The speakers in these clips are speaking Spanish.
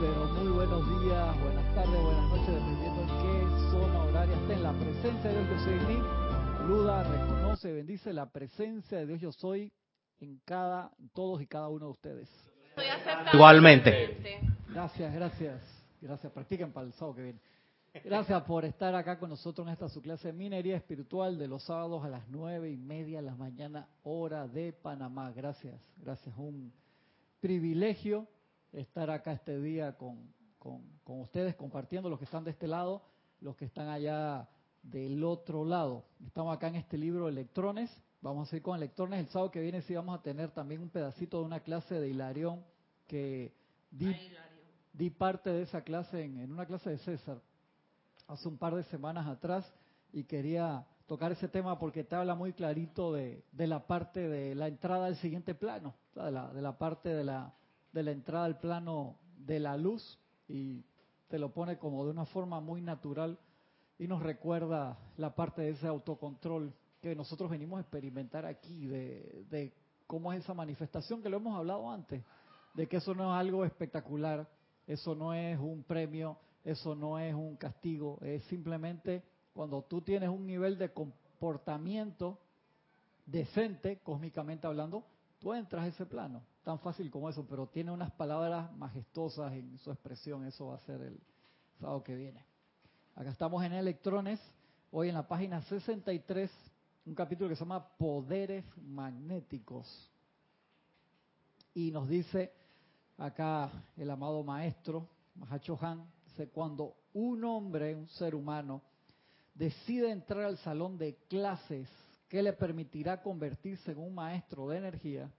pero muy buenos días, buenas tardes, buenas noches, dependiendo en qué zona horaria esté. En la presencia de Dios yo soy en mí, saluda, reconoce, bendice la presencia de Dios yo soy en cada, en todos y cada uno de ustedes. Igualmente. Gracias, gracias, gracias. Practiquen para el sábado que viene. Gracias por estar acá con nosotros en esta su clase de minería espiritual de los sábados a las nueve y media de la mañana, hora de Panamá. Gracias, gracias. Un privilegio estar acá este día con, con, con ustedes, compartiendo los que están de este lado, los que están allá del otro lado. Estamos acá en este libro Electrones. Vamos a ir con electrones. El sábado que viene sí vamos a tener también un pedacito de una clase de Hilarión que di, di parte de esa clase en, en una clase de César hace un par de semanas atrás y quería tocar ese tema porque te habla muy clarito de, de la parte de la entrada al siguiente plano, de la, de la parte de la, de la entrada al plano de la luz y te lo pone como de una forma muy natural y nos recuerda la parte de ese autocontrol que nosotros venimos a experimentar aquí, de, de cómo es esa manifestación que lo hemos hablado antes, de que eso no es algo espectacular, eso no es un premio, eso no es un castigo, es simplemente cuando tú tienes un nivel de comportamiento decente, cósmicamente hablando, tú entras a ese plano. Tan fácil como eso, pero tiene unas palabras majestuosas en su expresión. Eso va a ser el sábado que viene. Acá estamos en Electrones, hoy en la página 63, un capítulo que se llama Poderes Magnéticos. Y nos dice acá el amado maestro, Mahacho Han, dice, cuando un hombre, un ser humano, decide entrar al salón de clases que le permitirá convertirse en un maestro de energía,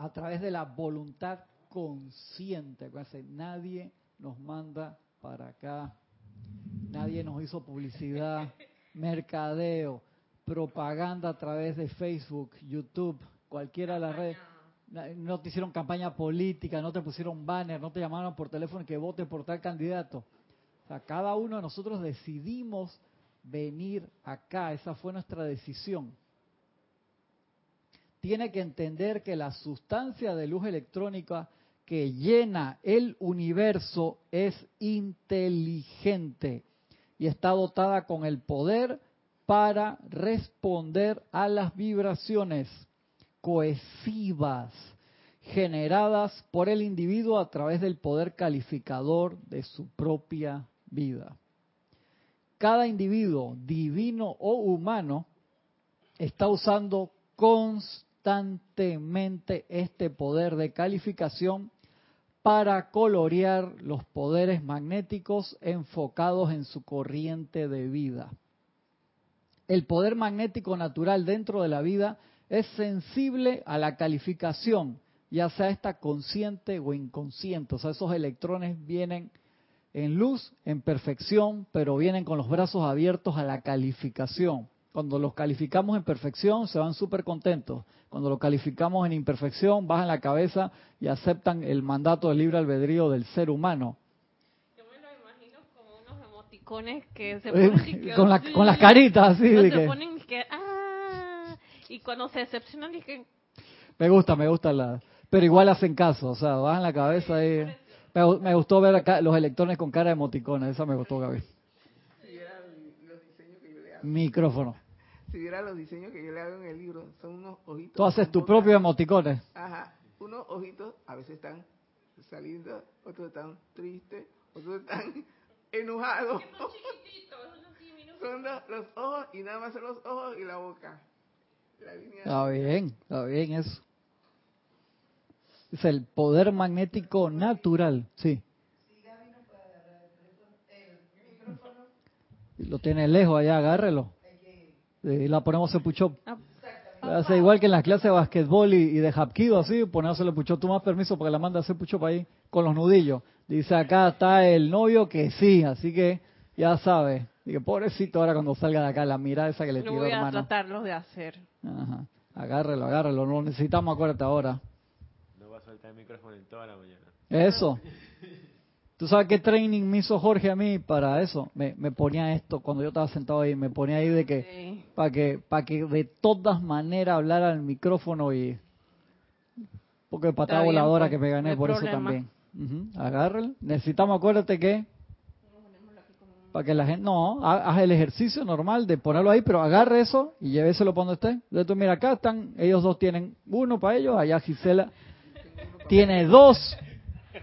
a través de la voluntad consciente. Nadie nos manda para acá, nadie nos hizo publicidad, mercadeo, propaganda a través de Facebook, YouTube, cualquiera de las redes. No te hicieron campaña política, no te pusieron banner, no te llamaron por teléfono que vote por tal candidato. O sea, cada uno de nosotros decidimos venir acá, esa fue nuestra decisión tiene que entender que la sustancia de luz electrónica que llena el universo es inteligente y está dotada con el poder para responder a las vibraciones cohesivas generadas por el individuo a través del poder calificador de su propia vida. Cada individuo, divino o humano, está usando constantemente constantemente este poder de calificación para colorear los poderes magnéticos enfocados en su corriente de vida. El poder magnético natural dentro de la vida es sensible a la calificación, ya sea esta consciente o inconsciente. O sea, esos electrones vienen en luz, en perfección, pero vienen con los brazos abiertos a la calificación. Cuando los calificamos en perfección, se van súper contentos. Cuando los calificamos en imperfección, bajan la cabeza y aceptan el mandato del libre albedrío del ser humano. Yo me lo imagino como unos emoticones que se ponen... que, con, la, con, las caritas así. No de se que, ponen que... Ah, y cuando se decepcionan, dicen... Me gusta, me gusta la... Pero igual hacen caso, o sea, bajan la cabeza y... Me, me gustó ver acá los electrones con cara de emoticones, esa me gustó, Gaby. Micrófono. Si viera los diseños que yo le hago en el libro, son unos ojitos. Tú haces tu propio emoticones. Ajá, unos ojitos a veces están saliendo, otros están tristes, otros están enojados. Son chiquititos, los, los ojos y nada más son los ojos y la boca. La línea Está bien, está bien eso. Es el poder magnético natural, sí. Lo tiene lejos allá, agárrelo. Y la ponemos en puchop. Ah, Hace igual que en las clases de basquetbol y, y de hapkido, así, ponérselo puchop. Tú más permiso porque la manda a hacer puchop ahí con los nudillos. Dice, acá está el novio que sí, así que ya sabe. Digo, pobrecito ahora cuando salga de acá, la mirada esa que le Lo tiró voy a hermano. tratarlos de hacer. Ajá. Agárrelo, agárrelo. No necesitamos, acuérdate ahora. No va a soltar el micrófono en toda la mañana. Eso. ¿Tú sabes qué training me hizo Jorge a mí para eso? Me, me ponía esto, cuando yo estaba sentado ahí, me ponía ahí de que, Sí. para que, para que de todas maneras hablara al micrófono y... Porque patada bien, voladora pues, que me gané por eso también. Agárralo. Necesitamos, acuérdate que para que la gente no ha- haz el ejercicio normal de ponerlo ahí, pero agarre eso y lléveselo para donde esté. Entonces tú mira acá están, ellos dos tienen uno para ellos, allá Gisela tiene dos. No,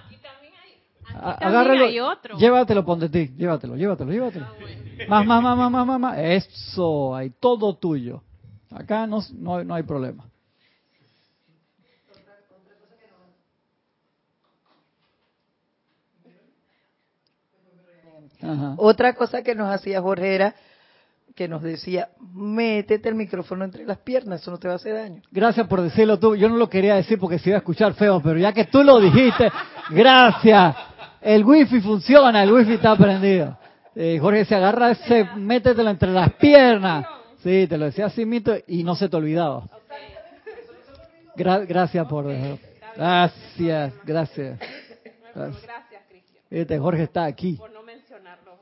aquí también hay, aquí A- también Agárralo, hay otro. llévatelo donde ti, llévatelo, llévatelo, llévatelo. Ah, bueno. Más, más, más, más, más, más, más. Eso, hay todo tuyo. Acá no, no, hay- no hay problema. Ajá. Otra cosa que nos hacía Jorge era que nos decía, métete el micrófono entre las piernas, eso no te va a hacer daño. Gracias por decirlo tú. Yo no lo quería decir porque se iba a escuchar feo, pero ya que tú lo dijiste, gracias. El wifi funciona, el wifi está prendido. Eh, Jorge se agarra ese, métetelo entre las piernas. Sí, te lo decía así mito y no se te olvidaba. Gra- gracias por dejarlo. Gracias, gracias. Gracias. Cristian, Este Jorge está aquí. por no mencionarlo.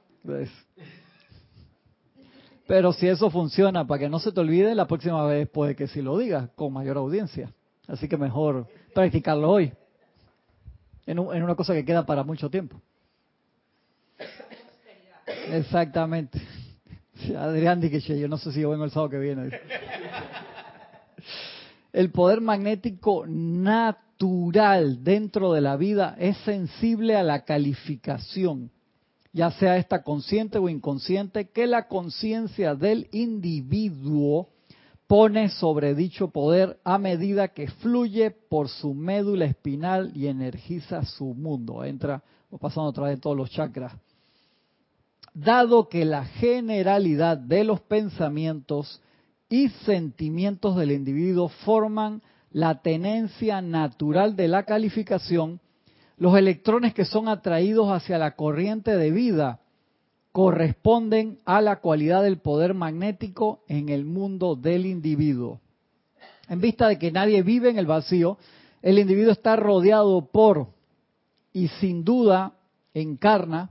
Pero si eso funciona para que no se te olvide, la próxima vez puede que sí lo digas con mayor audiencia. Así que mejor practicarlo hoy. En, un- una cosa que queda para mucho tiempo. Exactamente. Adrián dice yo no sé si yo vengo el sábado que viene. El poder magnético natural dentro de la vida es sensible a la calificación ya sea esta consciente o inconsciente, que la conciencia del individuo pone sobre dicho poder a medida que fluye por su médula espinal y energiza su mundo. Entra pasando a través de todos los chakras. Dado que la generalidad de los pensamientos y sentimientos del individuo forman la tenencia natural de la calificación, los electrones que son atraídos hacia la corriente de vida corresponden a la cualidad del poder magnético en el mundo del individuo. En vista de que nadie vive en el vacío, el individuo está rodeado por y sin duda encarna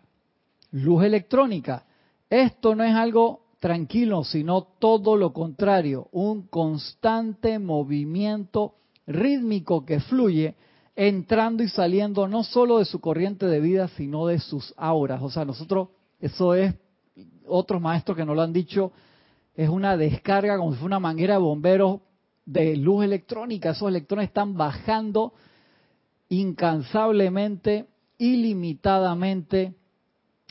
luz electrónica. Esto no es algo tranquilo, sino todo lo contrario, un constante movimiento rítmico que fluye entrando y saliendo no solo de su corriente de vida, sino de sus auras. O sea, nosotros, eso es, otros maestros que nos lo han dicho, es una descarga como si fuera una manguera de bomberos de luz electrónica. Esos electrones están bajando incansablemente, ilimitadamente.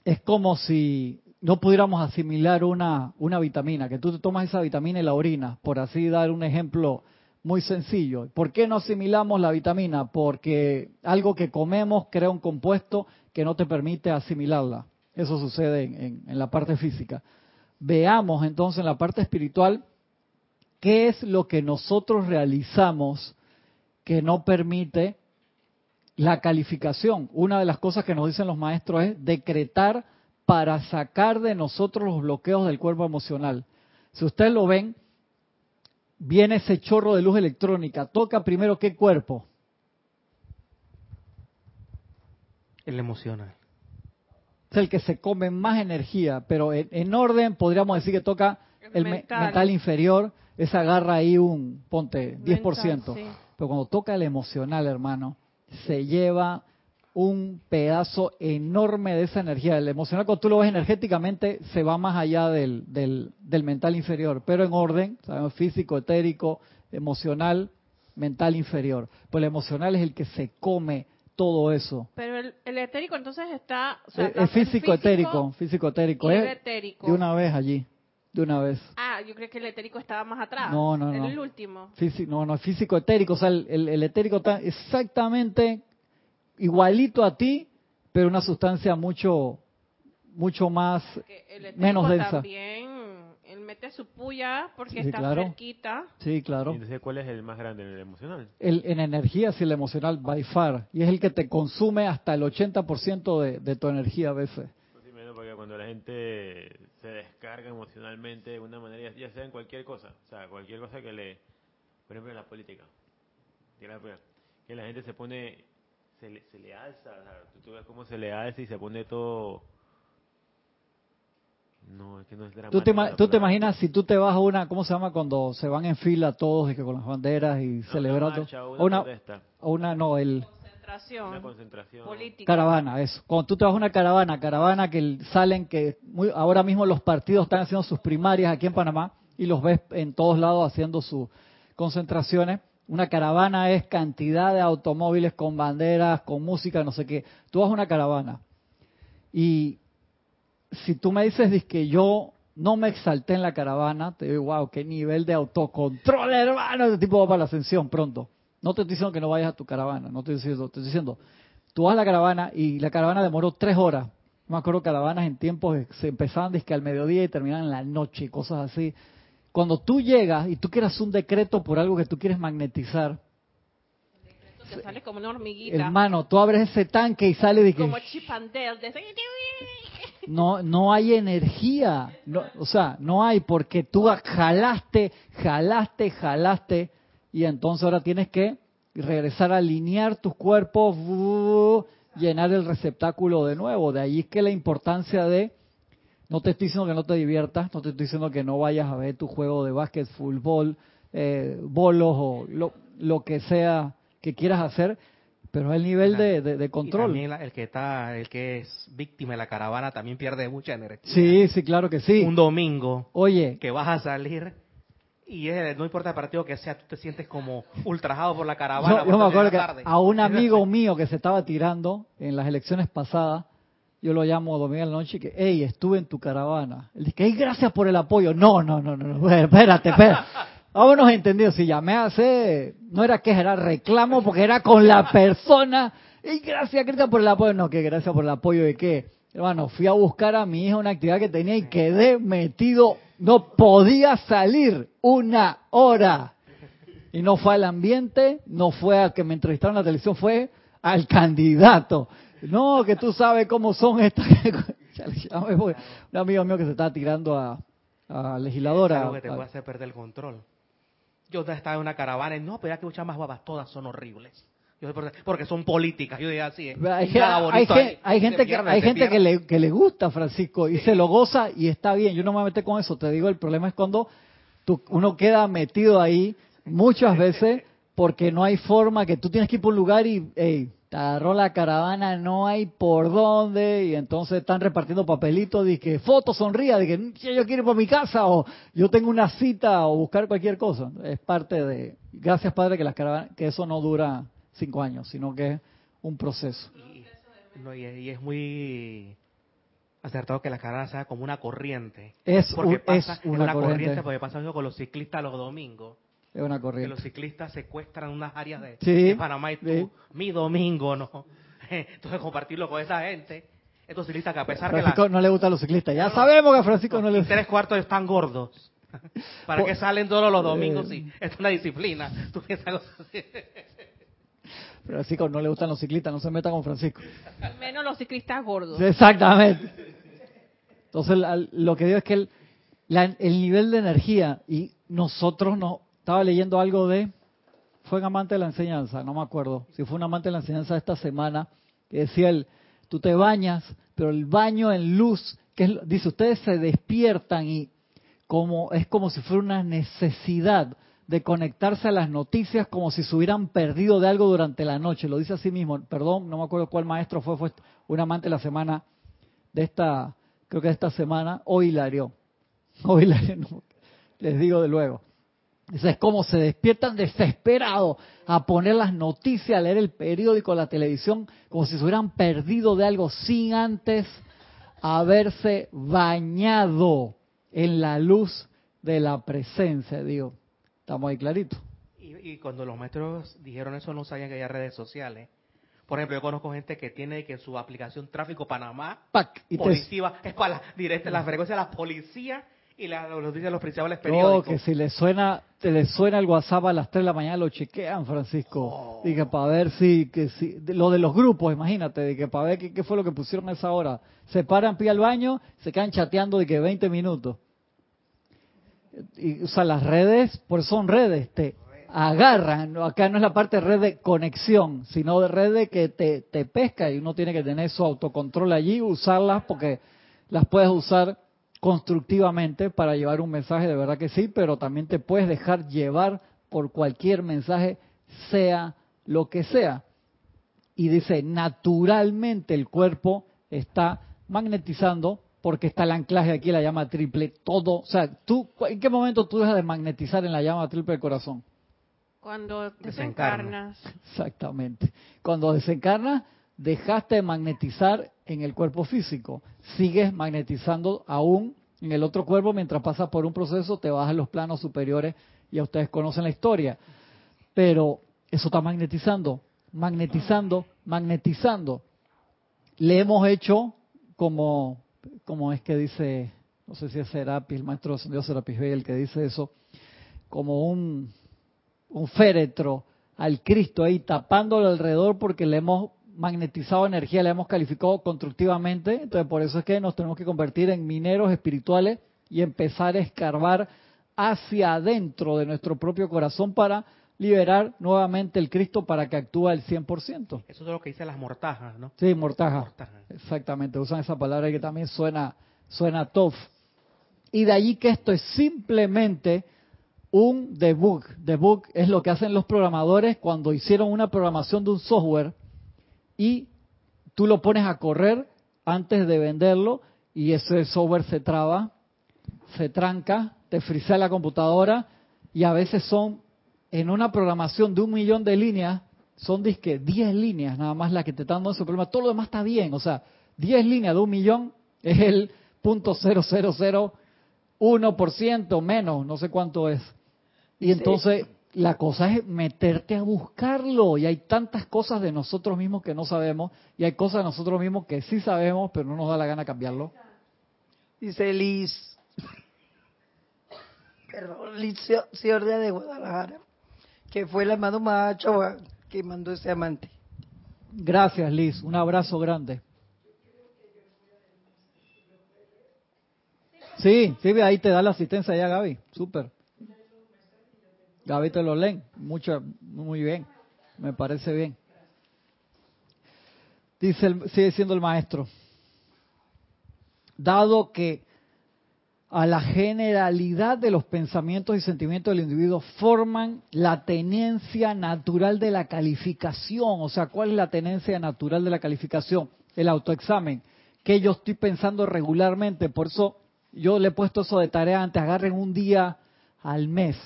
Es como si no pudiéramos asimilar una, una vitamina, que tú te tomas esa vitamina y la orina, por así dar un ejemplo muy sencillo. ¿Por qué no asimilamos la vitamina? Porque algo que comemos crea un compuesto que no te permite asimilarla. Eso sucede en, en- la parte física. Veamos entonces en la parte espiritual qué es lo que nosotros realizamos que no permite la calificación. Una de las cosas que nos dicen los maestros es decretar para sacar de nosotros los bloqueos del cuerpo emocional. Si ustedes lo ven, viene ese chorro de luz electrónica, toca primero qué cuerpo. El emocional. Es el que se come más energía, pero en, en orden podríamos decir que toca el me- mental. Mental. inferior, esa agarra ahí un, ponte, 10%. Mental, sí. Pero cuando toca el emocional, hermano, se lleva un pedazo enorme de esa energía. El emocional, cuando tú lo ves energéticamente, se va más allá del, del, del mental inferior, pero en orden, sabemos, físico, etérico, emocional, mental inferior. Pues el emocional es el que se come todo eso. Pero el, el etérico entonces está... o sea, Es, está es físico, etérico, físico etérico. Es el etérico. de una vez allí, de una vez. Ah, yo creo que el etérico estaba más atrás. No, no, no. El último. Físico, no, no, físico etérico, o sea, el, el- el etérico está exactamente igualito a ti, pero una sustancia mucho, mucho más, etérico menos densa. también, mete su puya porque Sí, está claro. cerquita. sí, claro. Y Entonces, ¿cuál es el más grande? ¿El emocional? El, en energía, sí, el emocional, by far, y es el que te consume hasta el 80% de, de tu energía a veces. Pues sí, menos porque cuando la gente se descarga emocionalmente de una manera, ya sea en cualquier cosa, o sea, cualquier cosa que le, por ejemplo, en la política, que la, gente se pone, se le, se le alza, o sea, tú, tú ves cómo se le alza y se pone todo... No, es que no es dramático. ¿Tú te, tú te imaginas si tú te vas a una, ¿cómo se llama? Cuando se van en fila todos y que con las banderas y una marcha, a A una, protesta. a una, no, el, concentración. Una concentración. política. Caravana, eso. Cuando tú te vas a una caravana, caravana que salen, que muy, ahora mismo los partidos están haciendo sus primarias aquí en Panamá y los ves en todos lados haciendo sus concentraciones. Una caravana es cantidad de automóviles con banderas, con música, no sé qué. Tú vas a una caravana y si tú me dices que yo no me exalté en la caravana, te digo, wow, qué nivel de autocontrol, hermano, ese tipo va para la ascensión pronto. No te estoy diciendo que no vayas a tu caravana, no te estoy diciendo, te estoy diciendo, tú vas a la caravana y la caravana demoró tres horas. Me acuerdo caravanas en tiempos que se empezaban desde al mediodía y terminaban en la noche y cosas así. Cuando tú llegas y tú quieras un decreto por algo que tú quieres magnetizar, Te sale como una hormiguita. hermano, tú abres ese tanque y sale de que Como Chip and Dale, de ese- no no hay energía, no, o sea, no hay porque tú jalaste, jalaste, jalaste y entonces ahora tienes que regresar a alinear tus cuerpos, llenar el receptáculo de nuevo. De ahí es que la importancia de no te estoy diciendo que no te diviertas, no te estoy diciendo que no vayas a ver tu juego de básquet, fútbol, eh, bolos o lo que sea que quieras hacer, pero el nivel de, de- de Y control. también la- el que está, el que es víctima de la caravana también pierde mucha energía. Sí, sí, claro que sí. Un domingo Oye, que vas a salir y es- no importa el partido que sea, tú te sientes como ultrajado por la caravana. yo, me de acuerdo que tarde. a un amigo mío que se estaba tirando en las elecciones pasadas, yo lo llamo domingo a la noche y que, hey, estuve en tu caravana. Él dice, hey, gracias por el apoyo. No, no, no, no, no, espérate, espérate. Vámonos entendido, si llamé a hacer, no era que era reclamo porque era con la persona. Y gracias, Cristian, por el apoyo. No, que gracias por el apoyo de qué. Hermano, fui a buscar a mi hija una actividad que tenía y quedé metido, no podía salir una hora. Y no fue al ambiente, no fue a que me entrevistaron en la televisión, fue al candidato. No, que tú sabes cómo son estas. Un amigo mío que se estaba tirando a, a Es legisladora. algo que te a- puede hacer perder el control. Yo estaba en una caravana y no, pero ya que muchas más babas, todas son horribles. Yo porque son políticas, yo digo así. ¿eh? Hay, hay hay Se gente que hay gente que le, que le gusta Francisco y se lo goza y está bien. Yo no me voy a meter con eso. Te digo, el problema es cuando tú- uno queda metido ahí muchas veces porque no hay forma que tú tienes que ir por un lugar y hey, te agarró la caravana, no hay por dónde y entonces están repartiendo papelitos de que foto sonría, de que "Mm, yo quiero ir por mi casa o yo tengo una cita o buscar cualquier cosa. Es parte de gracias padre que las caravanas que eso no dura cinco años, sino que es un proceso. Y, no, y, es- y es muy acertado que la caravana sea como una corriente. Es, Porque un- pasa, es una, corriente. porque pasa eso con los ciclistas los domingos. Es una Que corriente. los ciclistas secuestran unas áreas de, Sí, de Panamá y tú, sí. mi domingo, ¿no? Entonces compartirlo con esa gente. Estos ciclistas que a pesar que Francisco la, no le gustan los ciclistas. Ya sabemos que a Francisco no le y tres cuartos están gordos. ¿Para Po- qué salen todos los domingos? Eh. Sí, es una disciplina. Tú piensas. Francisco no le gustan los ciclistas. No se meta con Francisco. Menos los ciclistas gordos. Exactamente. Entonces, lo que digo es que el, la- el nivel de energía, y nosotros no, estaba leyendo algo de, fue un amante de la enseñanza, no me acuerdo, si fue un amante de la enseñanza de esta semana, que decía él, tú te bañas, pero el baño en luz, que es, dice, ustedes se despiertan y como es como si fuera una necesidad de conectarse a las noticias como si se hubieran perdido de algo durante la noche. Lo dice así mismo. Perdón, no me acuerdo cuál maestro fue, fue un amante de la semana de esta, creo que de esta semana, o Hilario. O Hilario, no, les digo de luego. Dice, es como se despiertan desesperados a poner las noticias, a leer el periódico, la televisión, como si se hubieran perdido de algo sin antes haberse bañado en la luz de la presencia, digo. Estamos ahí clarito. Y, y cuando los maestros dijeron eso, no sabían que había redes sociales. Por ejemplo, yo conozco gente que tiene que su aplicación Tráfico Panamá, ¡Pac! Y te- policía, es para la, directa, la frecuencia de la policía y la, los noticias de los principales No, periódicos. que si le suena, te le suena el WhatsApp a las 3 de la mañana, lo chequean, Francisco. Oh. Dije, para ver si, que si, de- lo de los grupos, imagínate, de que para ver qué, qué fue lo que pusieron a esa hora. Se paran, pide al baño, se quedan chateando de que 20 minutos. Y, o sea, las redes, por eso son redes, te agarran. ¿no? Acá no es la parte de red de conexión, sino de red de que te, te pesca y uno tiene que tener su autocontrol allí, usarlas porque las puedes usar constructivamente para llevar un mensaje, de verdad que sí, pero también te puedes dejar llevar por cualquier mensaje, sea lo que sea. y dice, naturalmente el cuerpo está magnetizando porque está el anclaje aquí, la llama triple, todo. O sea, tú, ¿en qué momento tú dejas de magnetizar en la llama triple del corazón? Cuando Desencarna. desencarnas. Exactamente. Cuando desencarnas, dejaste de magnetizar en el cuerpo físico. Sigues magnetizando aún en el otro cuerpo mientras pasas por un proceso, te a los planos superiores y a ustedes conocen la historia. Pero eso está magnetizando, magnetizando, magnetizando. Le hemos hecho como, como es que dice, no sé si es Serapis, el maestro Dios Serapis Bey el que dice eso, como un, un féretro al Cristo ahí tapándolo alrededor porque le hemos magnetizado energía, le hemos calificado constructivamente, entonces por eso es que nos tenemos que convertir en mineros espirituales y empezar a escarbar hacia adentro de nuestro propio corazón para liberar nuevamente el Cristo para que actúe al 100%. Eso es lo que dice las mortajas, ¿no? Sí, mortaja. Mortaja. Exactamente, usan esa palabra que también suena, suena tough. Y de allí que esto es simplemente un debug. Debug es lo que hacen los programadores cuando hicieron una programación de un software y tú lo pones a correr antes de venderlo y ese software se traba, se tranca, te frisea la computadora y a veces son en una programación de un millón de líneas, son disque 10 líneas nada más las que te están dando ese problema. Todo lo demás está bien, o sea, 10 líneas de un millón es el punto ciento menos, no sé cuánto es. Y Sí. La cosa es meterte a buscarlo. Y hay tantas cosas de nosotros mismos que no sabemos. Y hay cosas de nosotros mismos que sí sabemos, pero no nos da la gana cambiarlo. Dice Liz. Perdón, Liz Cio- Ciordia de Guadalajara. Que fue el amado macho que mandó ese amante. Gracias, Liz. Un abrazo grande. Sí, sí, ahí te da la asistencia ya, Gaby. Súper. Gaby te lo leen. Mucho, muy bien. Me parece bien. Dice, el- sigue siendo el maestro. Dado que a la generalidad de los pensamientos y sentimientos del individuo forman la tenencia natural de la calificación. O sea, ¿cuál es la tenencia natural de la calificación? El autoexamen, que yo estoy pensando regularmente. Por eso yo le he puesto eso de tarea antes. Agarren un día al mes,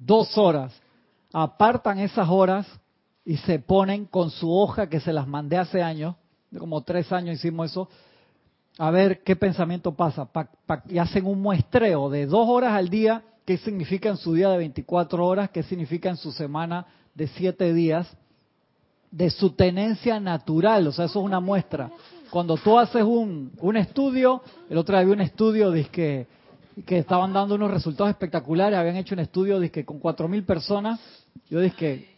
dos horas, apartan esas horas y se ponen con su hoja que se las mandé hace años, como tres años hicimos eso, a ver qué pensamiento pasa. Pa- y hacen un muestreo de dos horas al día, qué significa en su día de 24 horas, qué significa en su semana de siete días, de su tenencia natural. O sea, eso es una muestra. Cuando tú haces un, un estudio, el otro día vi un estudio que, que estaban dando unos resultados espectaculares, habían hecho un estudio dizque, con 4.000 personas, yo dije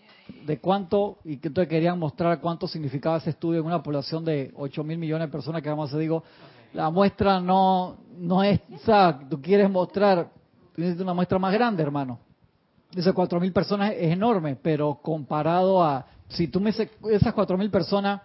de cuánto, y que entonces querían mostrar cuánto significaba ese estudio en una población de 8 mil millones de personas, que vamos a digo, la muestra no, no es, o tú quieres mostrar, tú necesitas una muestra más grande, hermano. Dice 4 mil personas es enorme, pero comparado a, si tú me esas 4 mil personas,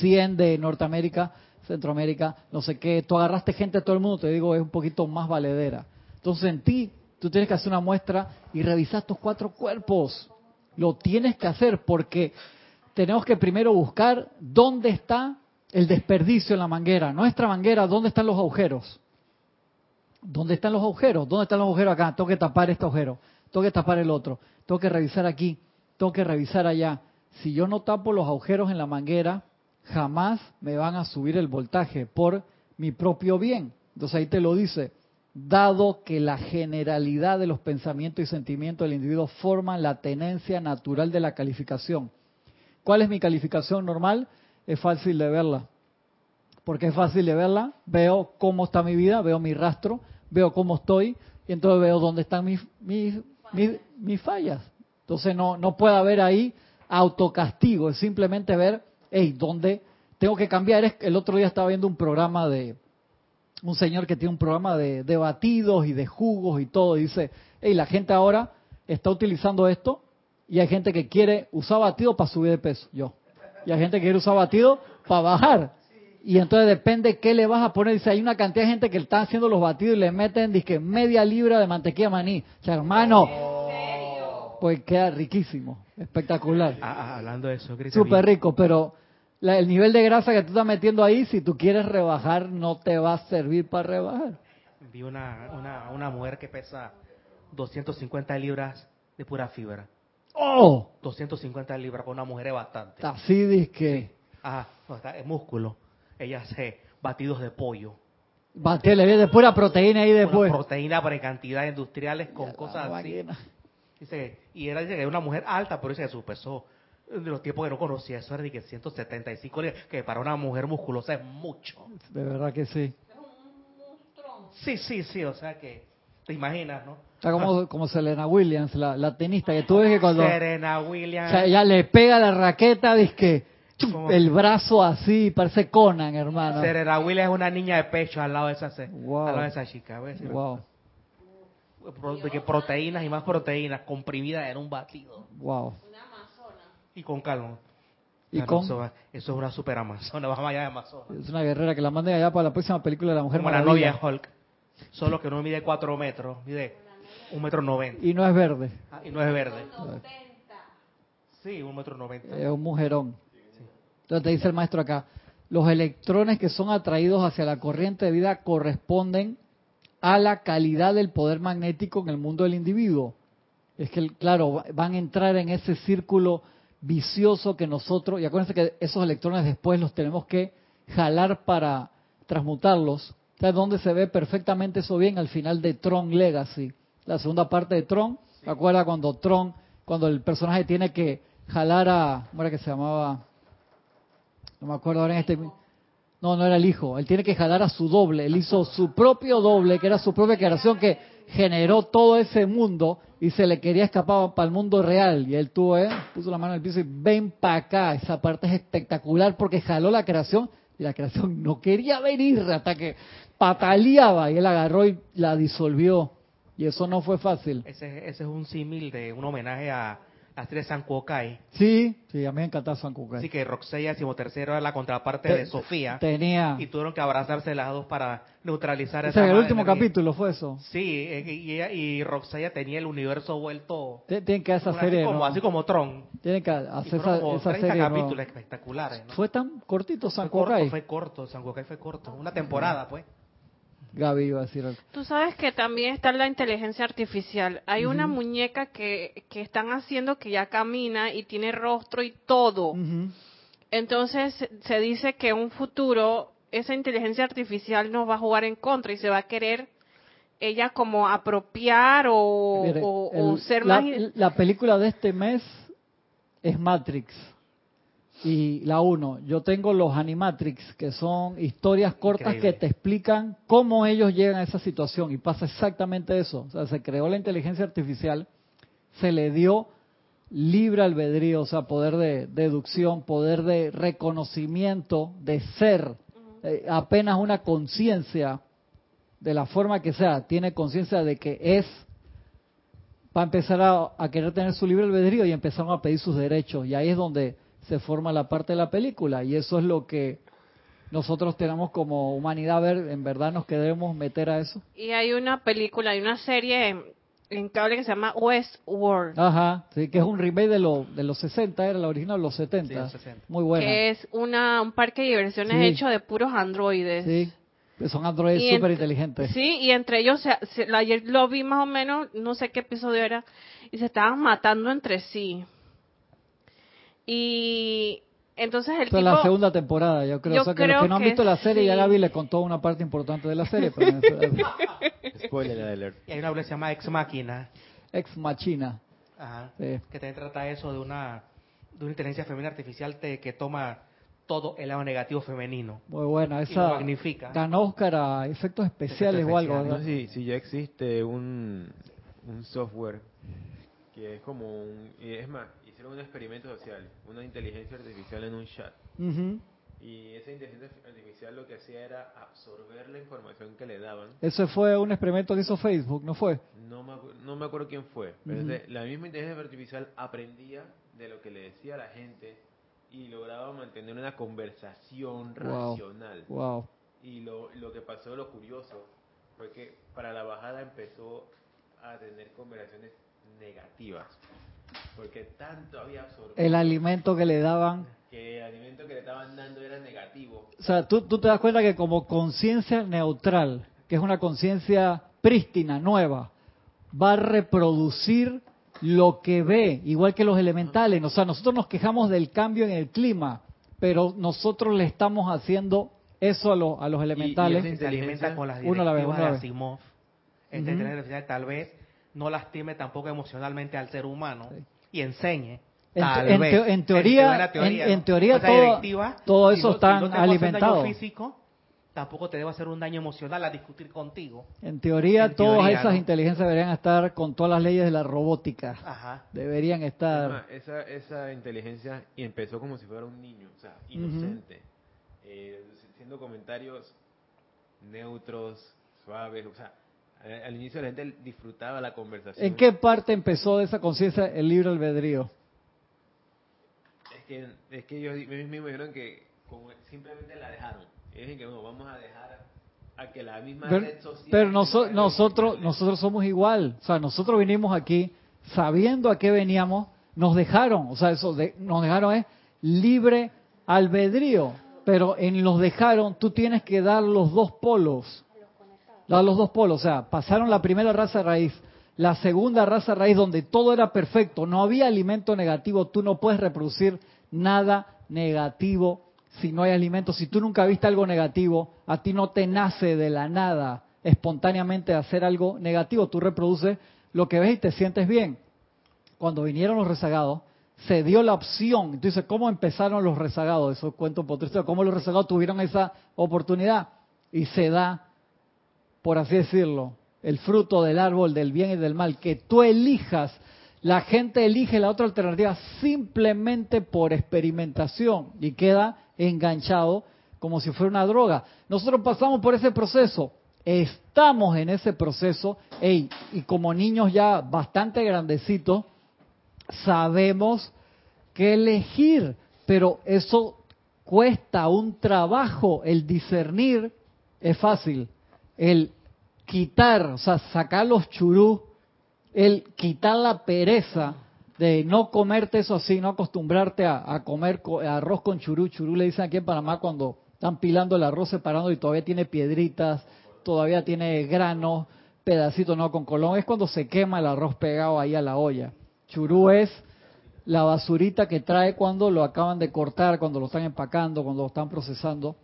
100 de Norteamérica, Centroamérica, no sé qué, tú agarraste gente de todo el mundo, te digo, es un poquito más valedera. Entonces en ti, tú tienes que hacer una muestra y revisar tus cuatro cuerpos. Lo tienes que hacer porque tenemos que primero buscar dónde está el desperdicio en la manguera. Nuestra manguera, ¿dónde están los agujeros? ¿Dónde están los agujeros? ¿Dónde están los agujeros acá? Tengo que tapar este agujero, tengo que tapar el otro, tengo que revisar aquí, tengo que revisar allá. Si yo no tapo los agujeros en la manguera, jamás me van a subir el voltaje por mi propio bien. Entonces ahí te lo dice, dado que la generalidad de los pensamientos y sentimientos del individuo forman la tenencia natural de la calificación. ¿Cuál es mi calificación normal? Es fácil de verla. Porque es fácil de verla, veo cómo está mi vida, veo mi rastro, veo cómo estoy, y entonces veo dónde están mis, mis, fallas. Entonces no, no puede haber ahí autocastigo, es simplemente ver, hey, ¿dónde tengo que cambiar? El otro día estaba viendo un programa de, un señor que tiene un programa de, de batidos y de jugos y todo, y dice, hey, la gente ahora está utilizando esto y hay gente que quiere usar batido para subir de peso, yo. Y hay gente que quiere usar batido para bajar. Y entonces depende qué le vas a poner. Dice, hay una cantidad de gente que está haciendo los batidos y le meten, dice, media libra de mantequilla maní. O sea, hermano, pues queda riquísimo, espectacular. Ah, ah, hablando de eso, Cristian, Súper rico, pero la- el nivel de grasa que tú estás metiendo ahí, si tú quieres rebajar, no te va a servir para rebajar. Vi una, una, una mujer que pesa 250 libras de pura fibra. ¡Oh! 250 libras para una mujer es bastante. Así disque. Ajá, no, está, es músculo. Ella hace batidos de pollo. Bien de pura proteína ahí después. Una proteína para cantidades industriales con Ya, cosas así. máquina. Dice, y era dice, que era una mujer alta, pero dice que su peso, de los tiempos que no conocía, eso era de que 175 libras, que para una mujer musculosa es mucho. De verdad que sí. Sí, sí, sí, o sea que, te imaginas, ¿no? Está como, como Selena Williams, la, la tenista, que tú ves que cuando Serena o Williams. sea, ella le pega la raqueta, chum, Como- el brazo así, parece Conan, hermano. Serena Williams es una niña de pecho al lado de esa, Wow. al lado de esa chica. Wow, de que proteínas y más proteínas comprimidas en un batido. wow. Y con calma. Y Claro, con- Eso, es una super amazona, vamos allá de Amazona. Es una guerrera que la manden allá para la próxima película de la Mujer Como la novia Hulk. Solo que no mide 4 metros, mide un metro noventa. Y no es verde, Ah, Y no es verde. Sí, un metro noventa. es un mujerón. Entonces te dice el maestro acá, los electrones que son atraídos hacia la corriente de vida corresponden a la calidad del poder magnético en el mundo del individuo. Es que, claro, van a entrar en ese círculo vicioso que nosotros, y acuérdense que esos electrones después los tenemos que jalar para transmutarlos. ¿Sabes dónde se ve perfectamente eso bien? Al final de Tron Legacy. La segunda parte de Tron. ¿Te acuerdas cuando Tron, cuando el personaje tiene que jalar a, ¿cómo era que se llamaba? No me acuerdo ahora en este... No, no era el hijo. Él tiene que jalar a su doble. Él hizo su propio doble, que era su propia creación, que generó todo ese mundo y se le quería escapar para el mundo real. Y él tuvo, ¿eh? puso la mano en el piso y ven para acá. Esa parte es espectacular porque jaló la creación y la creación no quería venir hasta que pataleaba y él agarró y la disolvió. Y eso no fue fácil. Ese, ese es un símil de un homenaje a la serie San Kuokai. Sí, sí, a mí me encantaba San Kukai. Así que Roxella decimotercero era la contraparte Te- de Sofía. Tenía... Y tuvieron que abrazarse las dos para neutralizar Ese esa es el último energía. capítulo, fue eso. Sí, eh, y, ella, y Roxella tenía el universo vuelto Tienen que hacer esa así, serie. como, ¿no? así como Tron. Tienen que Y hacer esa, como esa 30 serie. ¿no? capítulos espectaculares. ¿no? Fue tan cortito San fue corto, fue corto, San Kuokai fue corto. Una temporada, pues. Gaby iba a decir algo. Tú sabes que también está la inteligencia artificial. Hay una muñeca que, que están haciendo que ya camina y tiene rostro y todo. Entonces se dice que en un futuro esa inteligencia artificial nos va a jugar en contra y se va a querer ella como apropiar o, Mire, o- ser la, más... la película de este mes es Matrix. Y la uno, yo tengo los Animatrix, que son historias cortas Increíble. que te explican cómo ellos llegan a esa situación. Y pasa exactamente eso. O sea, se creó la inteligencia artificial, se le dio libre albedrío, o sea, poder de deducción, poder de reconocimiento, de ser, eh, apenas una conciencia de la forma que sea, tiene conciencia de que es, va a empezar a, a querer tener su libre albedrío y empezaron a pedir sus derechos. Y ahí es donde se forma la parte de la película. Y eso es lo que nosotros tenemos como humanidad a ver, en verdad nos queremos meter a eso. Y hay una película, hay una serie en, en cable que se llama Westworld, Ajá, sí, que es un remake de, lo, de los 60, era la original de los 70. Sí, los 60. Muy buena. que es una, un parque de diversiones Sí. hecho de puros androides. Sí, que son androides súper ent- inteligentes. Sí, y entre ellos, se- se- ayer lo vi más o menos, no sé qué episodio era, y se estaban matando entre sí. Y entonces el Esta es tipo... la segunda temporada, yo creo. Yo o sea, que creo los que no han que visto la serie, ya sí. Gaby le contó una parte importante de la serie. Pero Spoiler alert. Y hay una obra que se llama Ex Máquina, Ex Machina. ajá, Sí. que también trata eso de una, de una inteligencia femenina artificial te- que toma todo el lado negativo femenino. Muy buena. Y lo Esa magnifica. ganó Oscar a efectos especiales Efectos o algo. especiales. No sé si, si ya existe un, un software que es como un... Y es más, hicieron un experimento social, una inteligencia artificial en un chat. Ujú. Y esa inteligencia artificial lo que hacía era absorber la información que le daban. Ese fue un experimento que hizo Facebook, ¿no fue? No me, no me acuerdo quién fue, pero es de- la misma inteligencia artificial aprendía de lo que le decía la gente y lograba mantener una conversación Wow. racional. Wow. Y lo, lo que pasó, lo curioso, fue que para la bajada empezó a tener conversaciones negativas. porque tanto había absorbido El alimento que le daban. que el alimento que le estaban dando era negativo. O sea, tú, tú te das cuenta que como conciencia neutral, que es una conciencia prístina, nueva, va a reproducir lo que ve, igual que los elementales. O sea, nosotros nos quejamos del cambio en el clima, pero nosotros le estamos haciendo eso a, los a los elementales. esa se alimenta con las Uno la ve, directivas uno la de. Asimov. Artificial tal vez no lastime tampoco emocionalmente al ser humano Sí. y enseñe. En, Tal te- en vez. teo- en teoría, teoría, en, en ¿no? teoría todo, todo si eso no- si está no te hacer daño alimentado. físico, tampoco te debe hacer un daño emocional a discutir contigo. En teoría, En todas teoría, esas ¿no? inteligencias deberían estar con todas las leyes de la robótica. Ajá. Deberían Es estar. esa, esa inteligencia y empezó como si fuera un niño, o sea, inocente, eh, haciendo comentarios neutros, suaves, o sea, al, al inicio la gente disfrutaba la conversación. ¿En qué parte empezó de esa conciencia el libre albedrío? Es que, es que ellos, ellos mismos dijeron que como simplemente la dejaron. Y dicen que no, vamos a dejar a que la misma Pero, red social... pero noso- nosotros, nosotros somos igual. O sea, nosotros vinimos aquí sabiendo a qué veníamos, nos dejaron, o sea, eso de- nos dejaron es libre albedrío. Pero en los dejaron, tú tienes que dar los dos polos. Los dos polos. O sea, pasaron la primera raza raíz, la segunda raza raíz donde todo era perfecto, no había alimento negativo, tú no puedes reproducir nada negativo si no hay alimento. Si tú nunca viste algo negativo, a ti no te nace de la nada espontáneamente hacer algo negativo, tú reproduces lo que ves y te sientes bien. Cuando vinieron los rezagados, se dio la opción. Entonces, ¿cómo empezaron los rezagados? Eso cuento poco triste. ¿Cómo los rezagados tuvieron esa oportunidad? Y se da por así decirlo, el fruto del árbol del bien y del mal, que tú elijas, la gente elige la otra alternativa simplemente por experimentación y queda enganchado como si fuera una droga. Nosotros pasamos por ese proceso, estamos en ese proceso, y como niños ya bastante grandecitos, sabemos qué elegir, pero eso cuesta un trabajo, el discernir es fácil, el quitar, o sea, sacar los churú, el quitar la pereza de no comerte eso así, no acostumbrarte a, comer co- arroz con churú. Churú le dicen aquí en Panamá cuando están pilando el arroz separando y todavía tiene piedritas, todavía tiene granos, pedacitos, no, con colón es cuando se quema el arroz pegado ahí a la olla. Churú es la basurita que trae cuando lo acaban de cortar, cuando lo están empacando, cuando lo están procesando.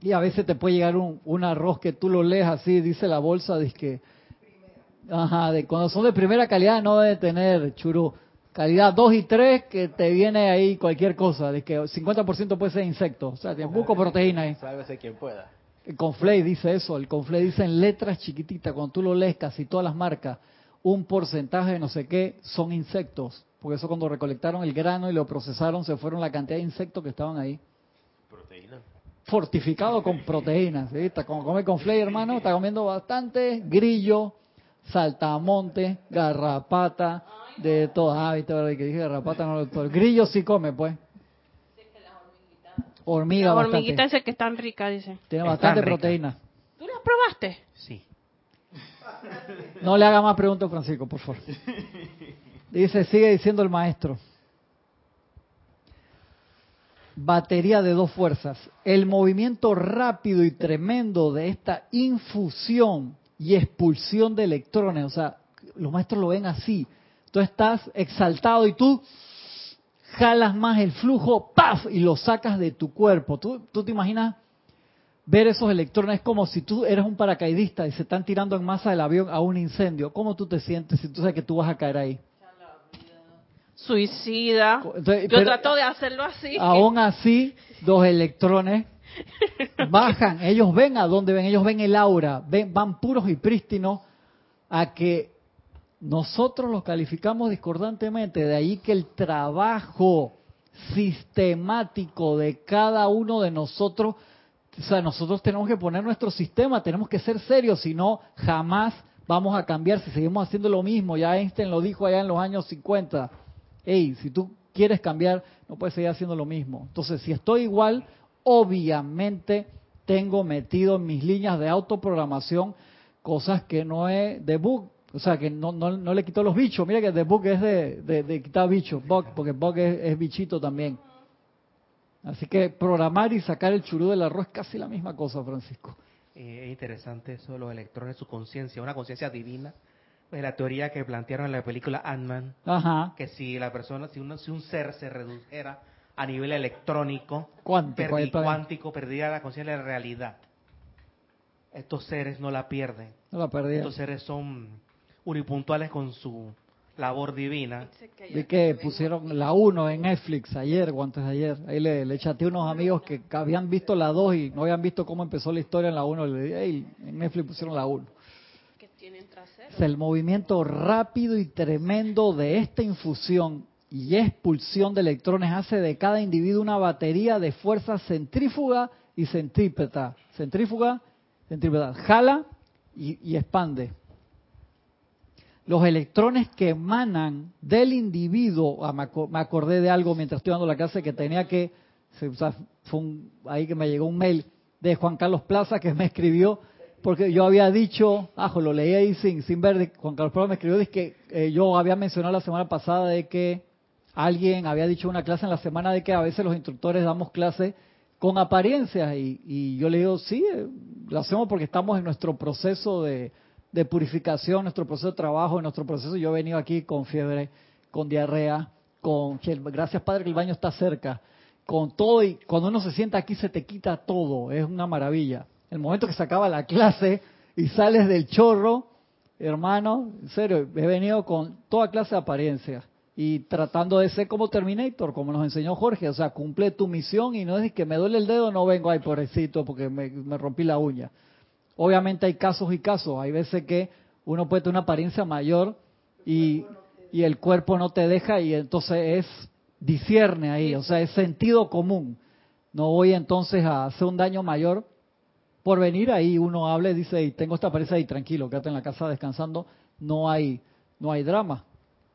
Y a veces te puede llegar un, un arroz que tú lo lees así, dice la bolsa, dice que, ajá, de, cuando son de primera calidad no debe tener churú. Calidad 2 y 3 que te viene ahí cualquier cosa, de que 50% puede ser insecto, o sea, tiene poco proteína ahí. Sálvese quien pueda. El Conflay dice eso, el Conflay dice en letras chiquititas, cuando tú lo lees casi todas las marcas, un porcentaje de no sé qué son insectos, porque eso cuando recolectaron el grano y lo procesaron se fueron la cantidad de insectos que estaban ahí, Proteína. Fortificado con proteínas, ¿sí? Está como come Conflay, hermano, está comiendo bastante grillo, saltamonte, garrapata, de todo, ah, viste, verdad que dije garrapata, no, el grillo sí come, pues. Hormiga Las bastante. hormiguitas esas que están ricas, dice. Tiene bastante ricas. proteína. ¿Tú las probaste? Sí. No le haga más preguntas, Francisco, por favor. Dice, sigue diciendo el maestro. Batería de dos fuerzas. El movimiento rápido y tremendo de esta infusión y expulsión de electrones. O sea, los maestros lo ven así. Tú estás exaltado y tú jalas más el flujo, ¡paf! y lo sacas de tu cuerpo. ¿Tú, tú te imaginas ver esos electrones como si tú eres un paracaidista y se están tirando en masa del avión a un incendio. ¿Cómo tú te sientes si tú sabes que tú vas a caer ahí? Suicida. Entonces, Yo trato de hacerlo así. Aún así, los electrones bajan. Ellos ven a dónde ven, ellos ven el aura, ven, van puros y prístinos a que nosotros los calificamos discordantemente. De ahí que el trabajo sistemático de cada uno de nosotros, o sea, nosotros tenemos que poner nuestro sistema, tenemos que ser serios, si no, jamás vamos a cambiar si seguimos haciendo lo mismo. Ya Einstein lo dijo allá en los años 50. Hey, si tú quieres cambiar, no puedes seguir haciendo lo mismo. Entonces, si estoy igual, obviamente tengo metido en mis líneas de autoprogramación cosas que no he, de bug O sea, que no, no, no le quitó los bichos. Mira que The Book es de, de, de quitar bichos, bug, porque bug es, es bichito también. Así que programar y sacar el churú del arroz es casi la misma cosa, Francisco. Eh, es interesante eso de los electrones, su conciencia, una conciencia divina. Pues la teoría que plantearon en la película Ant-Man, que si la persona, si, uno, si un ser se redujera a nivel electrónico, Cuántico, perdi- cuántico, perdiera la conciencia de la realidad. Estos seres no la pierden. No la perdí. Estos seres son unipuntuales con su labor divina. Vi que pusieron la 1 en Netflix ayer o antes de ayer. Ahí le, le chateé a unos amigos que habían visto la 2 y no habían visto cómo empezó la historia en la 1. Le dije, "Ey, en Netflix pusieron la 1. Es el movimiento rápido y tremendo de esta infusión y expulsión de electrones hace de cada individuo una batería de fuerza centrífuga y centrípeta. Centrífuga, centrípeta. Jala y, expande. Los electrones que emanan del individuo, ah, me, aco- me acordé de algo mientras estoy dando la clase que tenía que, o fue ahí que me llegó un mail de Juan Carlos Plaza que me escribió, porque yo había dicho, ah, lo leí ahí sin, sin ver, Juan Carlos Plaza me escribió, dice que eh, yo había mencionado la semana pasada de que alguien había dicho en una clase en la semana de que a veces los instructores damos clases con apariencias y, y yo le digo, sí, eh, lo hacemos porque estamos en nuestro proceso de, de purificación, nuestro proceso de trabajo, nuestro proceso. Yo he venido aquí con fiebre, con diarrea, con gracias Padre que el baño está cerca, con todo y cuando uno se sienta aquí se te quita todo, es una maravilla. El momento que se acaba la clase y sales del chorro, hermano, en serio, he venido con toda clase de apariencias y tratando de ser como Terminator, como nos enseñó Jorge, o sea, cumple tu misión y no es que me duele el dedo, no vengo, ay, pobrecito, porque me, rompí la uña. Obviamente hay casos y casos, hay veces que uno puede tener una apariencia mayor y, y el cuerpo no te deja y entonces es discierne ahí, o sea, es sentido común. No voy entonces a hacer un daño mayor por venir ahí uno habla y dice, "Y tengo esta apariencia y tranquilo, quédate en la casa descansando, no hay, no hay drama.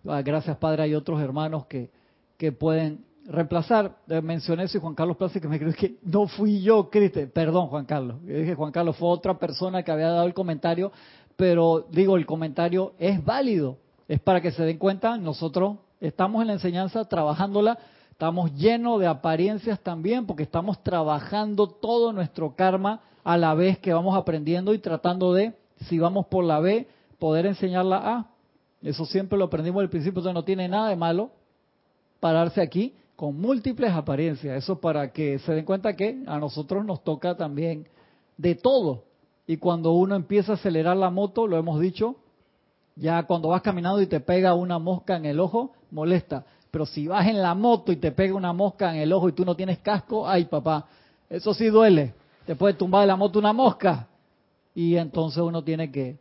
Ah, Gracias Padre, hay otros hermanos que, que pueden reemplazar. Eh, mencioné eso y Juan Carlos Plaza que me creo que no fui yo, Cristian. Perdón, Juan Carlos. Yo dije Juan Carlos fue otra persona que había dado el comentario, pero digo, el comentario es válido. Es para que se den cuenta, nosotros estamos en la enseñanza trabajándola, estamos llenos de apariencias también, porque estamos trabajando todo nuestro karma a la vez que vamos aprendiendo y tratando de, si vamos por la B, poder enseñar la A. Eso siempre lo aprendimos al principio, entonces no tiene nada de malo pararse aquí con múltiples apariencias. Eso para que se den cuenta que a nosotros nos toca también de todo. Y cuando uno empieza a acelerar la moto, lo hemos dicho, ya cuando vas caminando y te pega una mosca en el ojo, molesta. Pero si vas en la moto y te pega una mosca en el ojo y tú no tienes casco, ay papá, eso sí duele. Te puede tumbar de la moto una mosca. Y entonces uno tiene que,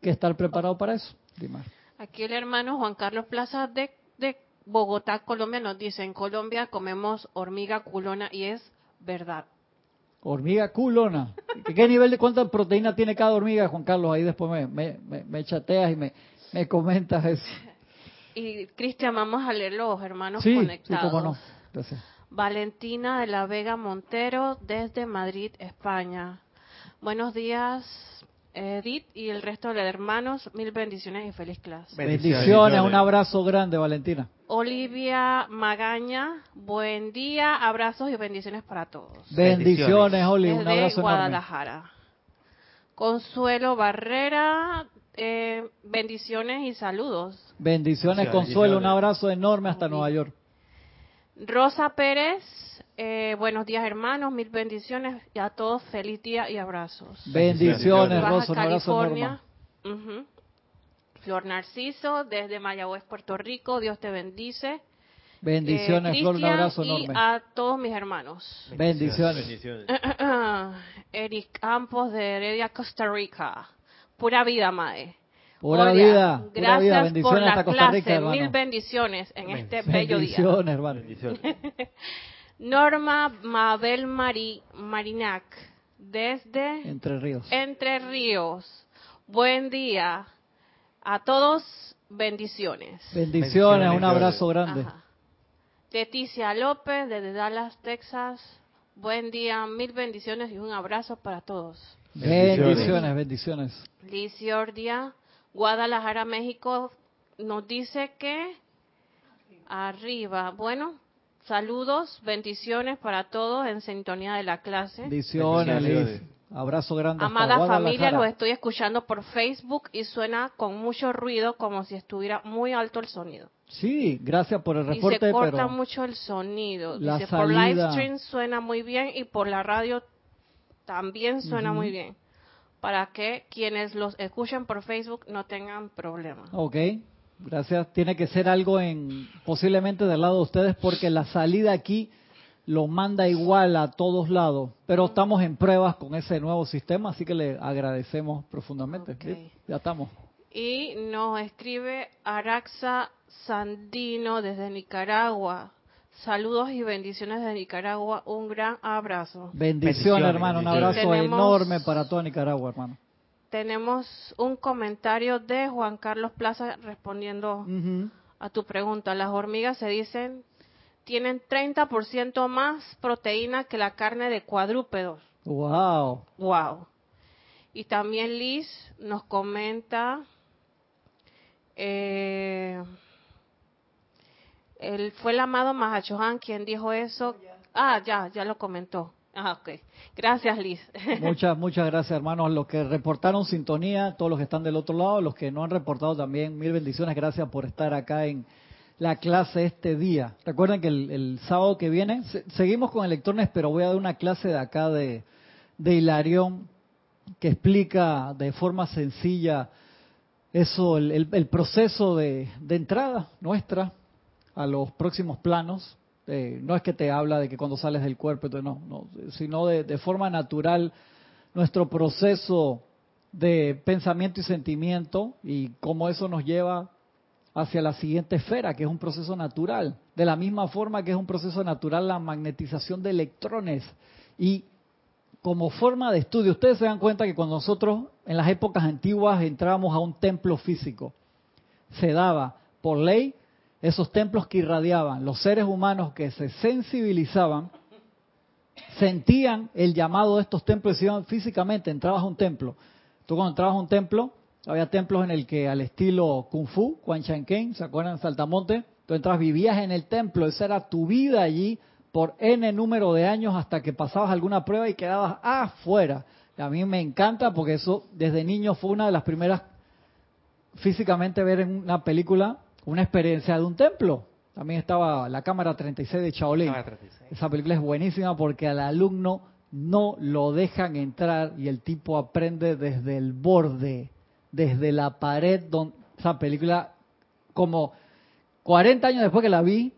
que estar preparado para eso. Dimar. Aquí el hermano Juan Carlos Plaza de, de Bogotá, Colombia, nos dice, en Colombia comemos hormiga culona y es verdad. Hormiga culona. ¿Qué, nivel de cuánta proteína tiene cada hormiga, Juan Carlos? Ahí después me, me, me- me chateas y me, me comentas eso. Y Cristian, vamos a leer los hermanos Sí, sí, conectados. cómo no. Gracias. Valentina de la Vega Montero desde Madrid, España. Buenos días, Edith y el resto de hermanos. Mil bendiciones y feliz clase. Bendiciones, Bendiciones. un abrazo grande, Valentina. Olivia Magaña, buen día, abrazos y bendiciones para todos. Bendiciones, Bendiciones. Oli, un Desde abrazo enorme. Guadalajara. Consuelo Barrera, eh, bendiciones y saludos. Bendiciones, Bendiciones. Consuelo, un abrazo enorme hasta Nueva York. Rosa Pérez, eh, buenos días hermanos, mil bendiciones y a todos feliz día y abrazos. Bendiciones, Baja Rosa, abrazo. California. ujú. Flor Narciso, desde Mayagüez, Puerto Rico, Dios te bendice. Bendiciones, Eh, Flor, un abrazo y enorme. a todos mis hermanos. Bendiciones. Bendiciones. Eric Campos de Heredia, Costa Rica. Pura vida, Mae. Pura vida, pura Gracias vida. por Bendiciones la hasta Costa clase. Rica, hermano. Mil bendiciones en este bello día. Bendiciones, hermano. Bendiciones. Norma Mabel Mari, Marinac, desde Entre Ríos. Entre Ríos. Buen día. A todos, bendiciones. Bendiciones, un Bendiciones. abrazo grande. Ajá. Leticia López, desde Dallas, Texas. Buen día, mil bendiciones y un abrazo para todos. Bendiciones, bendiciones. Liz Jordia, Guadalajara, México, nos dice que arriba. Bueno, saludos, bendiciones para todos en sintonía de la clase. Bendiciones. Liz. Abrazo grande. hasta Amada familia, los estoy escuchando por Facebook y suena con mucho ruido como si estuviera muy alto el sonido. Sí, gracias por el Y reporte, se corta pero mucho el sonido. la Dice, por live salida- stream suena muy bien y por la radio también suena muy bien. Para que quienes los escuchen por Facebook no tengan problemas. Ok, gracias. Tiene que ser algo en posiblemente del lado de ustedes porque la salida aquí lo manda igual a todos lados. Pero estamos en pruebas con ese nuevo sistema, así que le agradecemos profundamente. Ok. ¿sí? Ya estamos. Y nos escribe Araxa Sandino desde Nicaragua. Saludos y bendiciones de Nicaragua. Un gran abrazo. Bendiciones, Bendiciones, hermano. Un abrazo Tenemos- enorme para toda Nicaragua, hermano. Tenemos un comentario de Juan Carlos Plaza respondiendo a tu pregunta. Las hormigas se dicen tienen 30% más proteína que la carne de cuadrúpedos. Wow. Wow. Y también Liz nos comenta, eh, el, fue el amado Mahachohan quien dijo eso. Ah, ya, ya lo comentó. Ah, ok. Gracias, Liz. Muchas, muchas gracias, hermanos. Los que reportaron sintonía, todos los que están del otro lado, los que no han reportado también, mil bendiciones. Gracias por estar acá en la clase este día. Recuerden que el, el sábado que viene, se- seguimos con electrones, pero voy a dar una clase de acá de, de Hilarión que explica de forma sencilla eso, el, el- el proceso de, de entrada nuestra a los próximos planos. Eh, no es que te habla de que cuando sales del cuerpo, sino de, de forma natural nuestro proceso de pensamiento y sentimiento y cómo eso nos lleva hacia la siguiente esfera, que es un proceso natural. De la misma forma que es un proceso natural la magnetización de electrones. Y como forma de estudio, ustedes se dan cuenta que cuando nosotros en las épocas antiguas entrábamos a un templo físico, se daba por ley esos templos que irradiaban, los seres humanos que se sensibilizaban, sentían el llamado de estos templos y iban físicamente, entrabas a un templo. Tú cuando entrabas a un templo, había templos en el que al estilo Kung Fu, Quan Chan Ken, ¿se acuerdan Saltamonte? Tú entras, vivías en el templo, esa era tu vida allí por N número de años hasta que pasabas alguna prueba y quedabas afuera. A mí me encanta porque eso desde niño fue una de las primeras físicamente ver en una película una experiencia de un templo. También estaba la cámara 36 de Shaolin. Cámara 36. Esa película es buenísima porque al alumno no lo dejan entrar y el tipo aprende desde el borde, desde la pared. Donde, esa película, como 40 años después que la vi,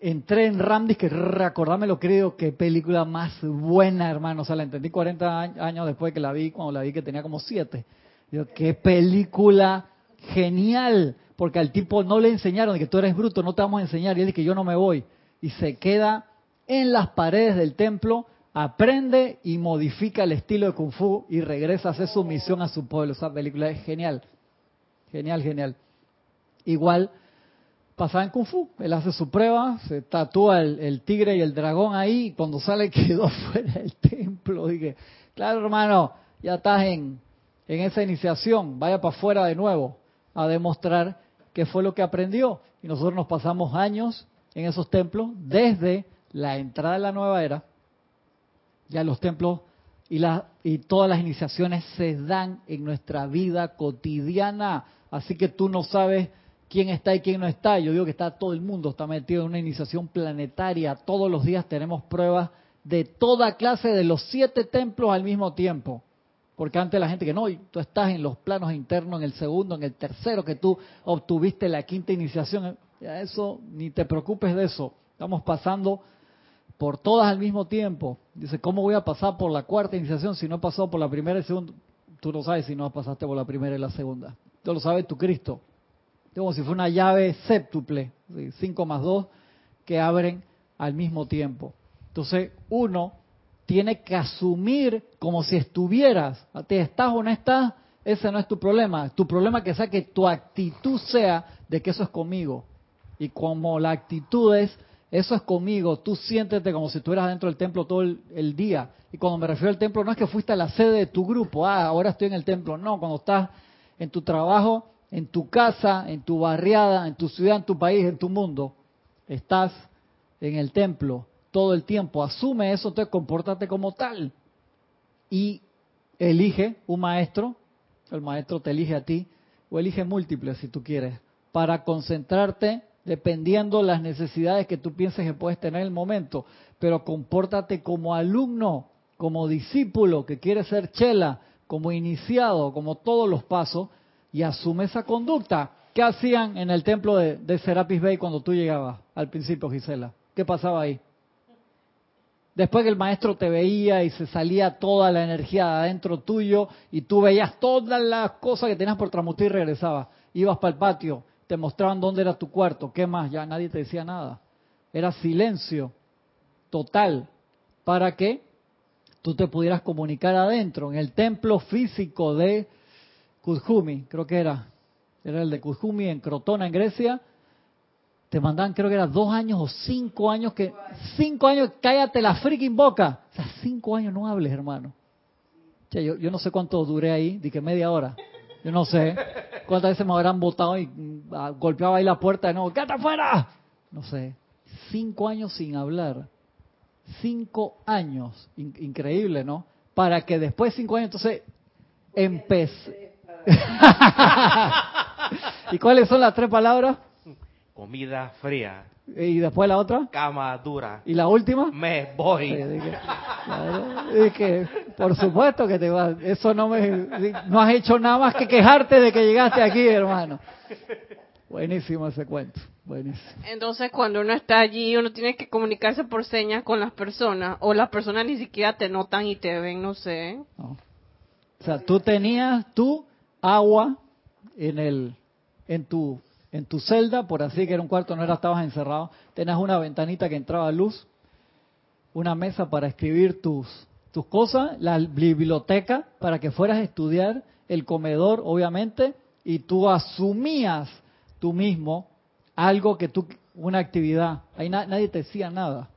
entré en Ramdis que recordarme lo creo, qué película más buena, hermano. O sea, la entendí 40 a- años después que la vi, cuando la vi que tenía como 7. Digo, qué película genial, porque al tipo no le enseñaron de que tú eres bruto, no te vamos a enseñar, y él dice que yo no me voy. Y se queda en las paredes del templo, aprende y modifica el estilo de Kung Fu y regresa a hacer su misión a su pueblo. Esa película es genial, genial, genial. Igual pasaba en Kung Fu, él hace su prueba, se tatúa el, tigre y el dragón ahí, y cuando sale quedó fuera del templo. Dije, claro hermano, ya estás en, en esa iniciación, vaya para afuera de nuevo a demostrar qué fue lo que aprendió. Y nosotros nos pasamos años en esos templos desde la entrada de la nueva era. Ya los templos y, la, y todas las iniciaciones se dan en nuestra vida cotidiana. Así que tú no sabes quién está y quién no está. Yo digo que está todo el mundo, está metido en una iniciación planetaria. Todos los días tenemos pruebas de toda clase de los siete templos al mismo tiempo. Porque antes la gente que no, y tú estás en los planos internos, en el segundo, en el tercero, que tú obtuviste la quinta iniciación. Eso, ni te preocupes de eso. Estamos pasando por todas al mismo tiempo. Dice, ¿cómo voy a pasar por la cuarta iniciación si no he pasado por la primera y segunda? Tú no sabes si no pasaste por la primera y la segunda. Tú lo sabes tu Cristo. Es como si fuera una llave séptuple, cinco más dos, que abren al mismo tiempo. Entonces, uno tiene que asumir como si estuvieras. ¿Te estás o no estás? Ese no es tu problema. Tu problema que sea que tu actitud sea de que eso es conmigo. Y como la actitud es, eso es conmigo, tú siéntete como si estuvieras dentro del templo todo el, el día. Y cuando me refiero al templo, no es que fuiste a la sede de tu grupo, ah, ahora estoy en el templo. No, cuando estás en tu trabajo, en tu casa, en tu barriada, en tu ciudad, en tu país, en tu mundo, estás en el templo todo el tiempo. Asume eso, te compórtate como tal. Y elige un maestro, el maestro te elige a ti, o elige múltiples si tú quieres, para concentrarte dependiendo las necesidades que tú pienses que puedes tener en el momento. Pero compórtate como alumno, como discípulo que quiere ser chela, como iniciado, como todos los pasos, y asume esa conducta. ¿Qué hacían en el templo de, de Serapis Bay cuando tú llegabas al principio, Gisela? ¿Qué pasaba ahí? Después que el maestro te veía y se salía toda la energía de adentro tuyo y tú veías todas las cosas que tenías por transmutar y regresabas. Ibas para el patio, te mostraban dónde era tu cuarto, qué más, ya nadie te decía nada. Era silencio total. Para que tú te pudieras comunicar adentro, en el templo físico de Kuzhumi, creo que era, era el de Kuzhumi en Crotona, en Grecia, te mandaban, creo que era dos años o cinco años, que cinco años, cállate la freaking boca. O sea, cinco años no hables, hermano. yo, yo no sé cuánto duré ahí, di que media hora. Yo no sé cuántas veces me habrán botado y mm, golpeaba ahí la puerta de nuevo, ¡quédate afuera! No sé, cinco años sin hablar. Cinco años, increíble, ¿no? Para que después de cinco años, entonces, empecé. ¿Y cuáles son las tres palabras? Comida fría. ¿Y después la otra? Cama dura. ¿Y la última? Me voy. Por supuesto que te vas. Eso no me. No has hecho nada más que quejarte de que llegaste aquí, hermano. Buenísimo ese cuento. Buenísimo. Entonces, cuando uno está allí, uno tiene que comunicarse por señas con las personas. O las personas ni siquiera te notan y te ven, no sé. O sea, tú tenías tu agua en el en tu en tu celda, por así que era un cuarto, no era, estabas encerrado, tenías una ventanita que entraba luz, una mesa para escribir tus, cosas, la biblioteca para que fueras a estudiar, el comedor, obviamente, y tú asumías tú mismo algo que tú, una actividad. Ahí nadie te decía nada.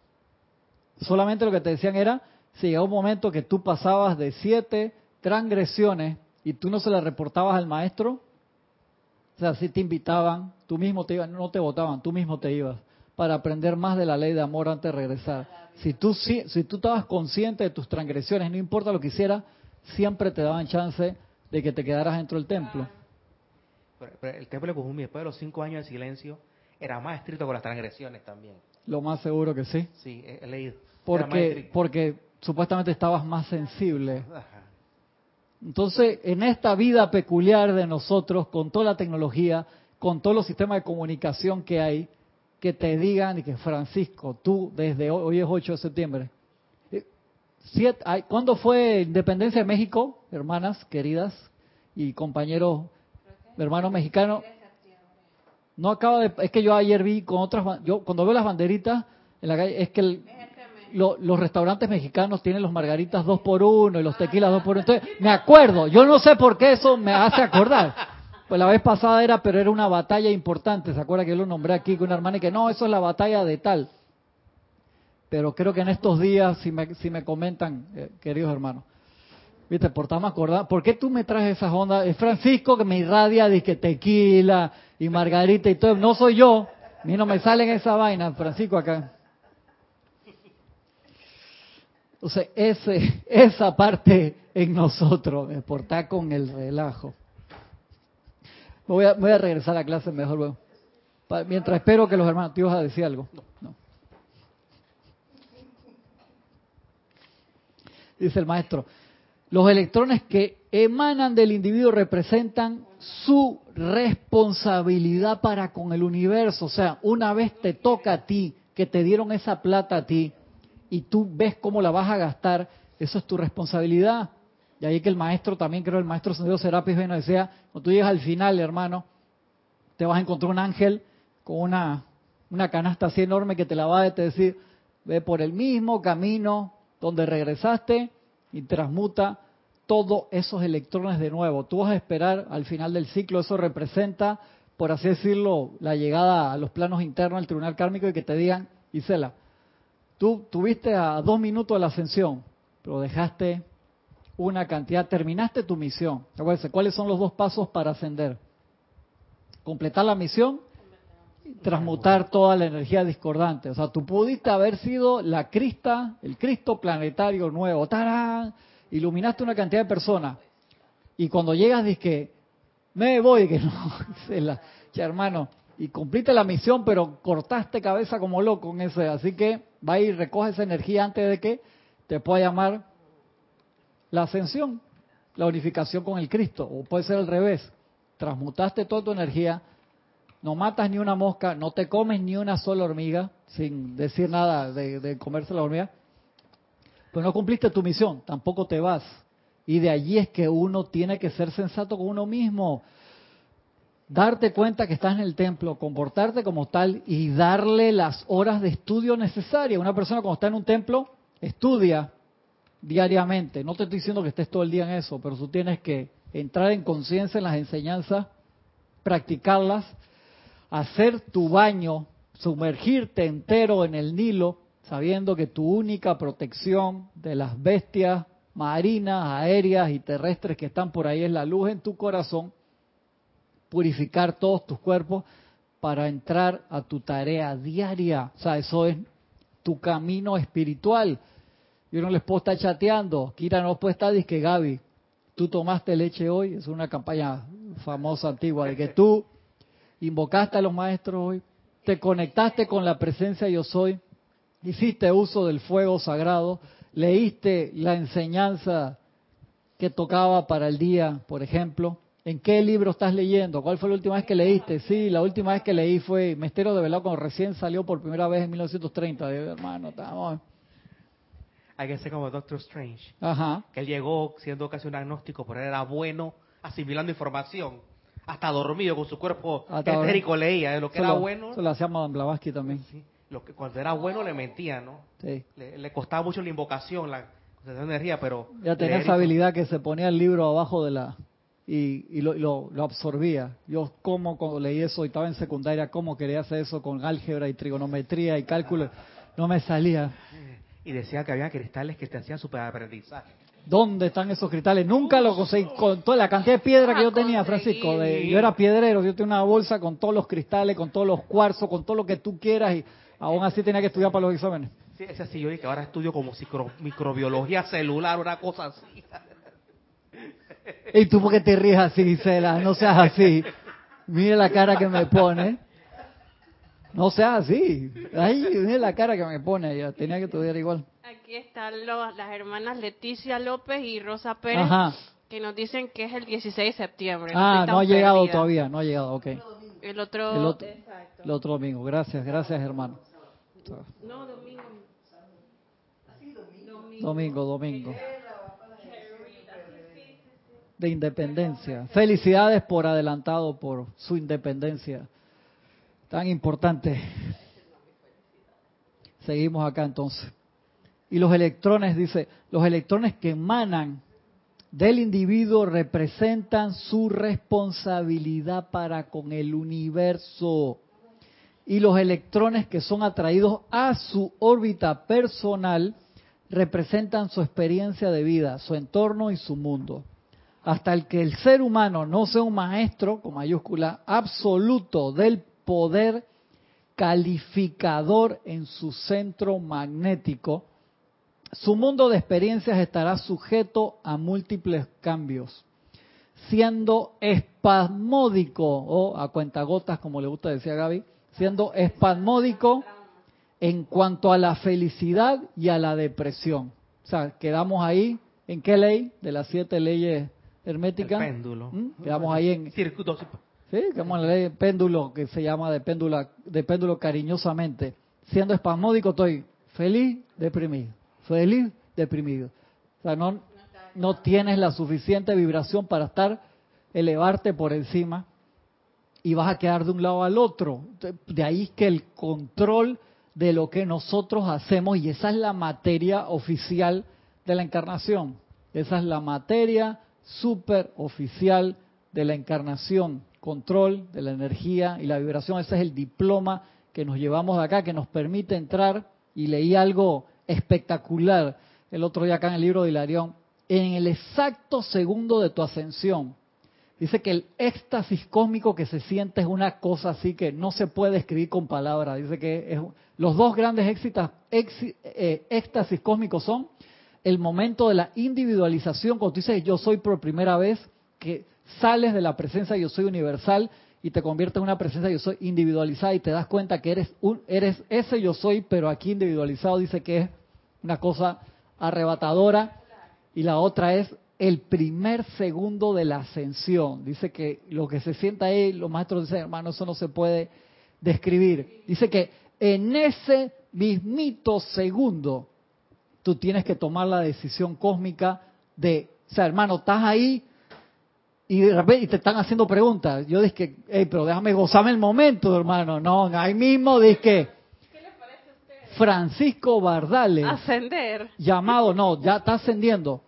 Solamente lo que te decían era, si llegó un momento que tú pasabas de siete transgresiones y tú no se las reportabas al maestro, o sea, si te invitaban, tú mismo te ibas, no te votaban, tú mismo te ibas para aprender más de la ley de amor antes de regresar. Si tú, si, si tú estabas consciente de tus transgresiones, no importa lo que hicieras, siempre te daban chance de que te quedaras dentro del templo. el templo de Kujumi, después de los cinco años de silencio, era más estricto con las transgresiones también. Lo más seguro que sí. Sí, he, leído. Porque, porque supuestamente estabas más sensible. Entonces, en esta vida peculiar de nosotros, con toda la tecnología, con todos los sistemas de comunicación que hay, que te digan y que Francisco, tú desde hoy, hoy es 8 de septiembre, eh, ¿cuándo fue Independencia de México, hermanas queridas y compañeros, hermanos mexicanos? No acaba de, es que yo ayer vi con otras, yo cuando veo las banderitas en la calle, es que el, los restaurantes mexicanos tienen los margaritas dos por uno y los tequilas dos por uno. Entonces, me acuerdo, yo no sé por qué eso me hace acordar. Pues la vez pasada era, pero era una batalla importante. ¿Se acuerda que yo lo nombré aquí con una hermana y que no, eso es la batalla de tal? Pero creo que en estos días, si me, si me comentan, eh, queridos hermanos, viste, por estar acordar, ¿por qué tú me traes esas ondas? Es Francisco que me irradia de que tequila y margarita y todo. No soy yo. A mí no me salen esa vaina, Francisco acá. Entonces, ese, esa parte en nosotros, me porta con el relajo. Voy a, voy a regresar a clase mejor luego. Mientras espero que los hermanos, ¿te ibas a decir algo? No. Dice el maestro, los electrones que emanan del individuo representan su responsabilidad para con el universo. O sea, una vez te toca a ti, que te dieron esa plata a ti, y tú ves cómo la vas a gastar, eso es tu responsabilidad. Y ahí que el maestro, también creo el maestro Sendero Serapis nos decía, cuando tú llegas al final, hermano, te vas a encontrar un ángel con una, una canasta así enorme que te la va a decir, ve por el mismo camino donde regresaste y transmuta todos esos electrones de nuevo. Tú vas a esperar al final del ciclo, eso representa, por así decirlo, la llegada a los planos internos del tribunal kármico y que te digan, Isela, Tú tuviste a dos minutos de la ascensión, pero dejaste una cantidad, terminaste tu misión. Acuérdense, ¿cuáles son los dos pasos para ascender? Completar la misión y transmutar toda la energía discordante. O sea, tú pudiste haber sido la crista, el Cristo planetario nuevo. ¡Tarán! Iluminaste una cantidad de personas. Y cuando llegas, dices que me voy, que no, la, hermano, y cumpliste la misión, pero cortaste cabeza como loco en ese. Así que va y recoge esa energía antes de que te pueda llamar la ascensión, la unificación con el Cristo. O puede ser al revés. Transmutaste toda tu energía, no matas ni una mosca, no te comes ni una sola hormiga, sin decir nada de, de comerse la hormiga, pero no cumpliste tu misión, tampoco te vas. Y de allí es que uno tiene que ser sensato con uno mismo darte cuenta que estás en el templo, comportarte como tal y darle las horas de estudio necesarias. Una persona cuando está en un templo estudia diariamente. No te estoy diciendo que estés todo el día en eso, pero tú tienes que entrar en conciencia en las enseñanzas, practicarlas, hacer tu baño, sumergirte entero en el Nilo, sabiendo que tu única protección de las bestias marinas, aéreas y terrestres que están por ahí es la luz en tu corazón purificar todos tus cuerpos para entrar a tu tarea diaria. O sea, eso es tu camino espiritual. Yo no les puedo estar chateando. Kira no puede estar, dice que Gaby, tú tomaste leche hoy. Es una campaña famosa antigua de que tú invocaste a los maestros hoy, te conectaste con la presencia yo soy, hiciste uso del fuego sagrado, leíste la enseñanza que tocaba para el día, por ejemplo, ¿En qué libro estás leyendo? ¿Cuál fue la última vez que leíste? Sí, la última vez que leí fue Mestero de Velado cuando recién salió por primera vez en 1930. Digo, hermano, estamos... Hay que ser como Doctor Strange. Ajá. Que él llegó siendo casi un agnóstico, pero él era bueno asimilando información. Hasta dormido con su cuerpo etérico leía. de Lo que era bueno, Eso lo hacía Madame Blavatsky también. sí, lo que, cuando era bueno le mentía, ¿no? Sí. Le, le costaba mucho la invocación, la concentración de energía, pero... Ya tenía esa habilidad que se ponía el libro abajo de la... Y, y lo, lo- lo absorbía. Yo como cuando leí eso y estaba en secundaria, cómo quería hacer eso con álgebra y trigonometría y cálculo. No me salía. Y decía que había cristales que te hacían superaprendizaje. ¿Dónde están esos cristales? Nunca lo conseguí. Con toda la cantidad de piedra que yo tenía, Francisco. de- yo era piedrero, yo tenía una bolsa con todos los cristales, con todos los cuarzos, con todo lo que tú quieras y aún así tenía que estudiar para los exámenes. Sí, ese sí, yo dije que ahora estudio como micro- microbiología celular, una cosa así. ¿Y tú por qué te ríes así, Gisela? No seas así. Mira la cara que me pone. No seas así. Ay, mira la cara que me pone. Ya tenía que estudiar igual. Aquí están lo- las hermanas Leticia López y Rosa Pérez, Ajá. que nos dicen que es el 16 de septiembre. Ah, no ha llegado perdida. todavía, no ha llegado, ok. El otro... El otro, Exacto. el otro domingo. Gracias, gracias, hermano. No, domingo. Domingo, domingo. De independencia. Felicidades por adelantado por su independencia. Tan importante. Seguimos acá entonces. Y los electrones, dice, los electrones que emanan del individuo representan su responsabilidad para con el universo. Y los electrones que son atraídos a su órbita personal representan su experiencia de vida, su entorno y su mundo. Hasta el que el ser humano no sea un maestro, con mayúscula, absoluto del poder calificador en su centro magnético, su mundo de experiencias estará sujeto a múltiples cambios, siendo espasmódico, o a cuentagotas, como le gusta decir a Gaby, siendo espasmódico en cuanto a la felicidad y a la depresión. O sea, quedamos ahí, ¿en qué ley? De las siete leyes herméticas. El péndulo. ¿Mm? Quedamos ahí en, Circuito. Sí, como en la ley de péndulo, que se llama de péndulo, de péndulo cariñosamente. Siendo espasmódico, estoy feliz, deprimido. Feliz, deprimido. O sea, no, no tienes la suficiente vibración para estar, elevarte por encima y vas a quedar de un lado al otro. De ahí que el control de lo que nosotros hacemos, y esa es la materia oficial de la encarnación. Esa es la materia super oficial de la encarnación, control de la energía y la vibración. Ese es el diploma que nos llevamos de acá, que nos permite entrar. Y leí algo espectacular el otro día acá en el libro de Hilarión, en el exacto segundo de tu ascensión. Dice que el éxtasis cósmico que se siente es una cosa así que no se puede escribir con palabras. Dice que es- los dos grandes éxitas- eh, éxtasis cósmicos son el momento de la individualización, cuando tú dices yo soy por primera vez, que sales de la presencia yo soy universal y te conviertes en una presencia yo soy individualizada y te das cuenta que eres, un, eres ese yo soy, pero aquí individualizado dice que es una cosa arrebatadora. Y la otra es el primer segundo de la ascensión. Dice que lo que se sienta ahí, los maestros dicen, hermano, eso no se puede describir. Dice que en ese mismito segundo, tú tienes que tomar la decisión cósmica de, o sea, hermano, estás ahí y de repente y te están haciendo preguntas. Yo dije, hey, pero déjame gozarme el momento, hermano. No, ahí mismo dije, Francisco Bardales Ascender. llamado, no, ya está ascendiendo.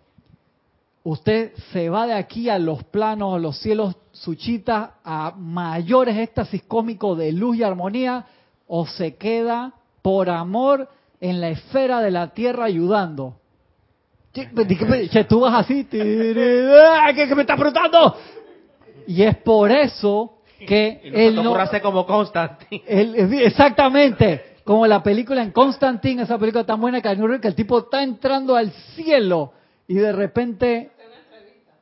Usted se va de aquí a los planos, a los cielos suchitas, a mayores éxtasis cómicos de luz y armonía, o se queda por amor en la esfera de la tierra ayudando. Che, che, tú vas así. ¿qué, qué me estás preguntando? Y es por eso que Y él no, hacer como Constantine. exactamente, como la película en Constantine, esa película tan buena que, que el tipo está entrando al cielo y de repente,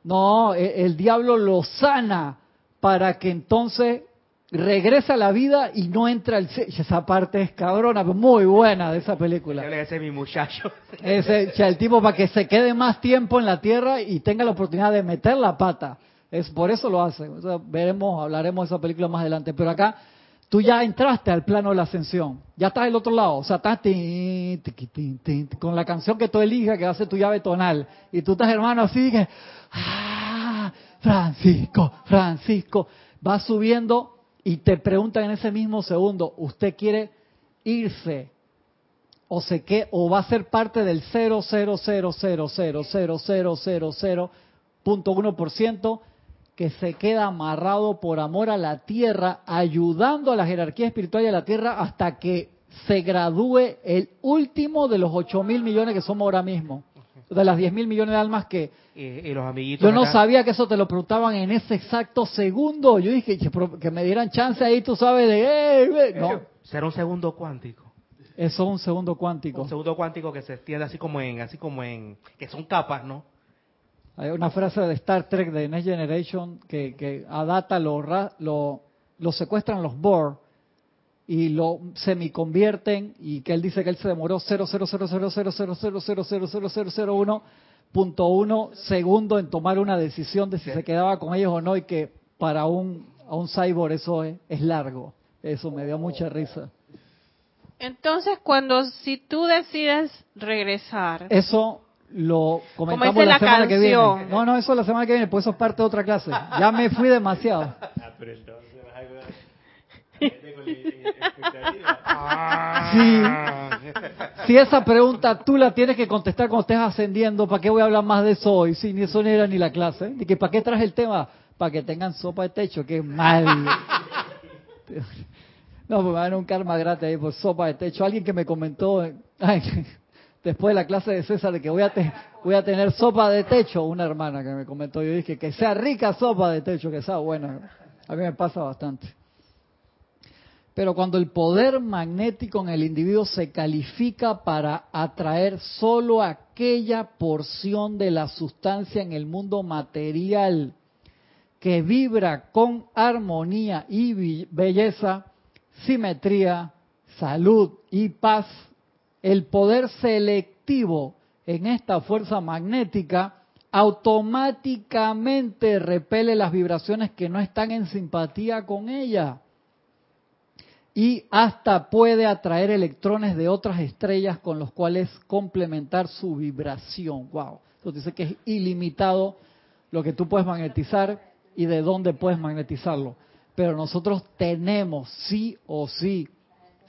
no, el, el diablo lo sana para que entonces regrese a la vida y no entra. Y Esa parte es cabrona, muy buena de esa película. Ese es mi muchacho. Ese, el tipo para que se quede más tiempo en la tierra y tenga la oportunidad de meter la pata. Es por eso lo hace. O sea, veremos, hablaremos de esa película más adelante. Pero acá tú ya entraste al plano de la ascensión. Ya estás del otro lado. O sea, estás tin, tiqui, tin, tin, con la canción que tú elijas que hace tu llave tonal. Y tú estás, hermano, así que, ah, Francisco, Francisco. Vas subiendo y te preguntan en ese mismo segundo, ¿usted quiere irse o se o va a ser parte del 0,0000000.1% que se queda amarrado por amor a la tierra, ayudando a la jerarquía espiritual a la tierra hasta que se gradúe el último de los 8 mil millones que somos ahora mismo, de las 10 mil millones de almas que los amiguitos. yo no acá. sabía que eso te lo preguntaban en ese exacto segundo. Yo dije que, me dieran chance ahí, tú sabes, de... No, Será un segundo cuántico. eso es un segundo cuántico. Un segundo cuántico que se extiende así como en, así como en, que son capas, ¿no? Hay una frase de Star Trek de Next Generation que, que a Data lo, lo, lo secuestran los Borg y lo semiconvierten y que él dice que él se demoró 0.00000000001.1 segundo en tomar una decisión de si se quedaba con ellos o no y que para un, a un cyborg eso es, es largo. Eso me dio mucha risa. Entonces, cuando si tú decides regresar, Eso lo comentamos la, la semana que viene. No, no, eso la semana que viene, pues eso es parte de otra clase. Ya me fui demasiado. Ah, pero entonces Si, esa pregunta tú la tienes que contestar cuando estés ascendiendo, ¿para qué voy a hablar más de eso hoy? Si ni eso ni era ni la clase. ¿Y que para qué traje el tema? Para que tengan sopa de techo, que mal. No, pues me van a un karma gratis ahí por sopa de techo. Alguien que me comentó eh, ay, después de la clase de César de que voy a, te- voy a tener sopa de techo, una hermana que me comentó. Yo dije que sea rica sopa de techo, que sea buena. A mí me pasa bastante. Pero cuando el poder magnético en el individuo se califica para atraer solo aquella porción de la sustancia en el mundo material que vibra con armonía y belleza, simetría, salud y paz, el poder selectivo en esta fuerza magnética automáticamente repele las vibraciones que no están en simpatía con ella y hasta puede atraer electrones de otras estrellas con los cuales complementar su vibración. Wow. Entonces dice que es ilimitado lo que tú puedes magnetizar y de dónde puedes magnetizarlo. Pero nosotros tenemos sí o sí,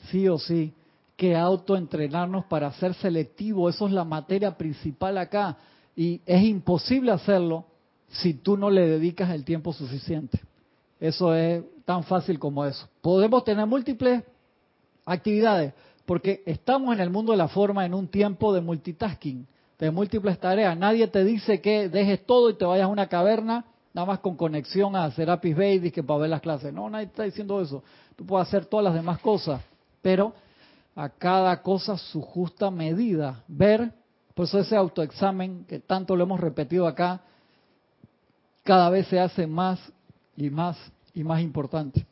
sí o sí, que autoentrenarnos para ser selectivo. Eso es la materia principal acá. Y es imposible hacerlo si tú no le dedicas el tiempo suficiente. Eso es tan fácil como eso. Podemos tener múltiples actividades porque estamos en el mundo de la forma en un tiempo de multitasking. de múltiples tareas. Nadie te dice que dejes todo y te vayas a una caverna nada más con conexión a Serapis Bay, que para ver las clases. No, nadie está diciendo eso. Tú puedes hacer todas las demás cosas, pero a cada cosa su justa medida. Ver, por eso ese autoexamen que tanto lo hemos repetido acá, cada vez se hace más y más y más importante.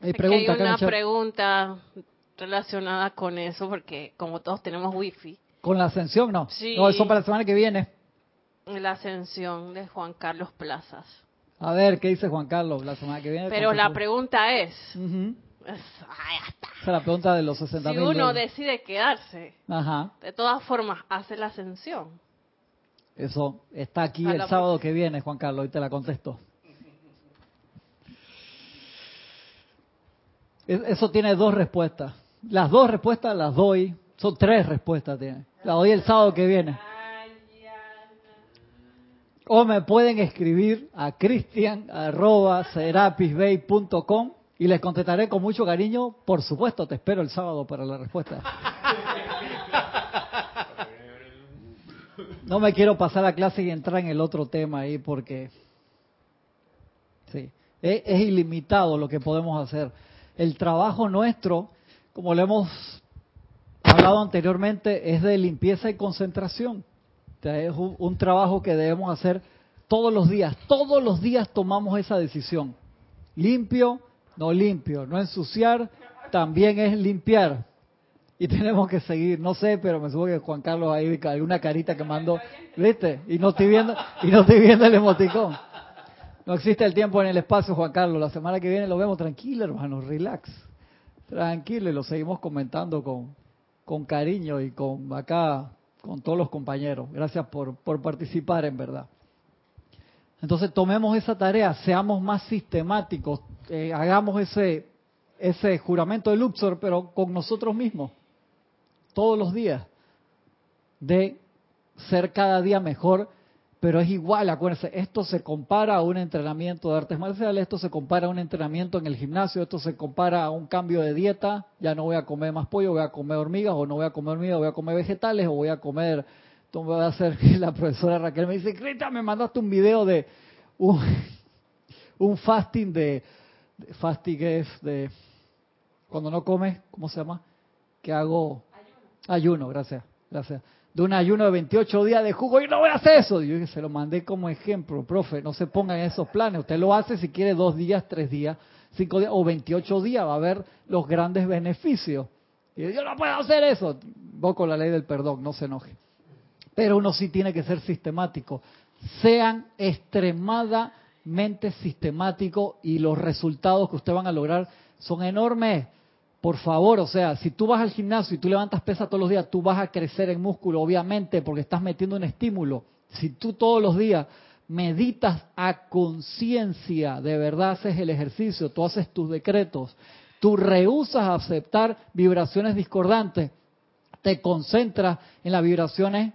Hay, pregunta, hay una pregunta relacionada con eso, porque como todos tenemos wifi. ¿Con la ascensión no? Sí. No, eso para la semana que viene. La ascensión de Juan Carlos Plazas. A ver, ¿qué dice Juan Carlos la semana que viene? Pero la pregunta es... Esa es la pregunta de los 60 Si uno decide quedarse, de todas formas, hace la ascensión. Eso está aquí el sábado que viene, Juan Carlos, y te la contesto. Eso tiene dos respuestas. Las dos respuestas las doy. Son tres respuestas tiene. Las doy el sábado que viene. O me pueden escribir a cristian.serapisbay.com y les contestaré con mucho cariño. Por supuesto, te espero el sábado para la respuesta. No me quiero pasar la clase y entrar en el otro tema ahí porque sí, es ilimitado lo que podemos hacer. El trabajo nuestro, como lo hemos hablado anteriormente, es de limpieza y concentración es un, trabajo que debemos hacer todos los días. Todos los días tomamos esa decisión. Limpio, no limpio. No ensuciar, también es limpiar. Y tenemos que seguir. No sé, pero me supongo que Juan Carlos ahí alguna carita que mandó. ¿Viste? Y no estoy viendo, y no estoy viendo el emoticón. No existe el tiempo en el espacio, Juan Carlos. La semana que viene lo vemos tranquilo, hermano, relax. Tranquilo y lo seguimos comentando con, con cariño y con acá con todos los compañeros. Gracias por, por participar, en verdad. Entonces tomemos esa tarea, seamos más sistemáticos, eh, hagamos ese, ese juramento de Luxor, pero con nosotros mismos, todos los días, de ser cada día mejor pero es igual, acuérdense, esto se compara a un entrenamiento de artes marciales, esto se compara a un entrenamiento en el gimnasio, esto se compara a un cambio de dieta, ya no voy a comer más pollo, voy a comer hormigas, o no voy a comer hormigas, voy a comer vegetales, o voy a comer, entonces voy a hacer la profesora Raquel me dice, Crita, me mandaste un video de un, un fasting de, fasting es de, cuando no comes, ¿cómo se llama? Que hago ayuno, ayuno gracias, gracias de un ayuno de 28 días de jugo y no voy a hacer eso. Yo se lo mandé como ejemplo, profe, no se pongan esos planes. Usted lo hace si quiere dos días, tres días, cinco días o 28 días, va a ver los grandes beneficios. Y yo no puedo hacer eso. Vos con la ley del perdón, no se enoje. Pero uno sí tiene que ser sistemático. Sean extremadamente sistemáticos y los resultados que ustedes van a lograr son enormes. Por favor, o sea, si tú vas al gimnasio y tú levantas pesas todos los días, tú vas a crecer en músculo, obviamente, porque estás metiendo un estímulo. Si tú todos los días meditas a conciencia, de verdad haces el ejercicio, tú haces tus decretos, tú rehusas aceptar vibraciones discordantes, te concentras en las vibraciones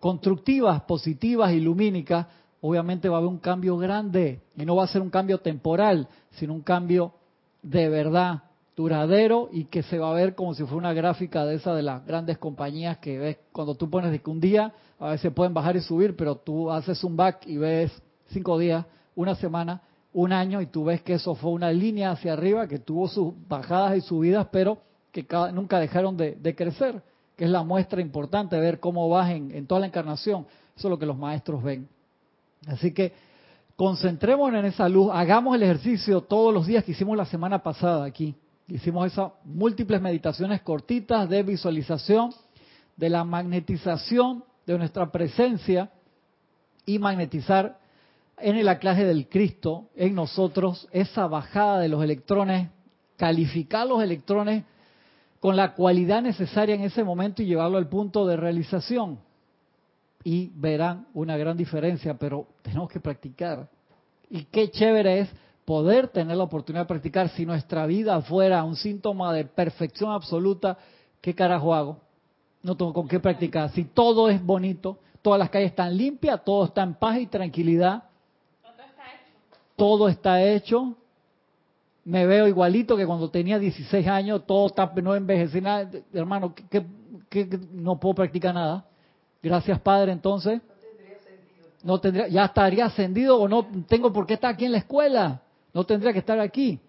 constructivas, positivas y lumínicas, obviamente va a haber un cambio grande y no va a ser un cambio temporal, sino un cambio de verdad duradero y que se va a ver como si fuera una gráfica de esa de las grandes compañías que ves cuando tú pones de que un día a veces pueden bajar y subir, pero tú haces un back y ves cinco días, una semana, un año y tú ves que eso fue una línea hacia arriba que tuvo sus bajadas y subidas, pero que nunca dejaron de, crecer, que es la muestra importante, ver cómo vas en, en toda la encarnación. Eso es lo que los maestros ven. Así que concentrémonos en esa luz, hagamos el ejercicio todos los días que hicimos la semana pasada aquí. Hicimos esas múltiples meditaciones cortitas de visualización de la magnetización de nuestra presencia y magnetizar en el anclaje del Cristo en nosotros esa bajada de los electrones, calificar los electrones con la cualidad necesaria en ese momento y llevarlo al punto de realización. Y verán una gran diferencia, pero tenemos que practicar. Y qué chévere es poder tener la oportunidad de practicar. Si nuestra vida fuera un síntoma de perfección absoluta, ¿qué carajo hago? No tengo con qué practicar. Si todo es bonito, todas las calles están limpias, todo está en paz y tranquilidad. Todo está hecho. Todo está hecho. Me veo igualito que cuando tenía 16 años, todo está, no envejecí nada. Hermano, que, no puedo practicar nada. Gracias, Padre, entonces. No tendría, ya estaría ascendido o no tengo por qué estar aquí en la escuela. No tendría que estar aquí.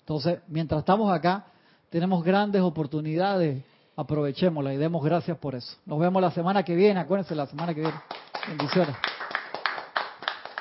Entonces, mientras estamos acá, tenemos grandes oportunidades. Aprovechémosla y demos gracias por eso. Nos vemos la semana que viene. Acuérdense, la semana que viene. Bendiciones.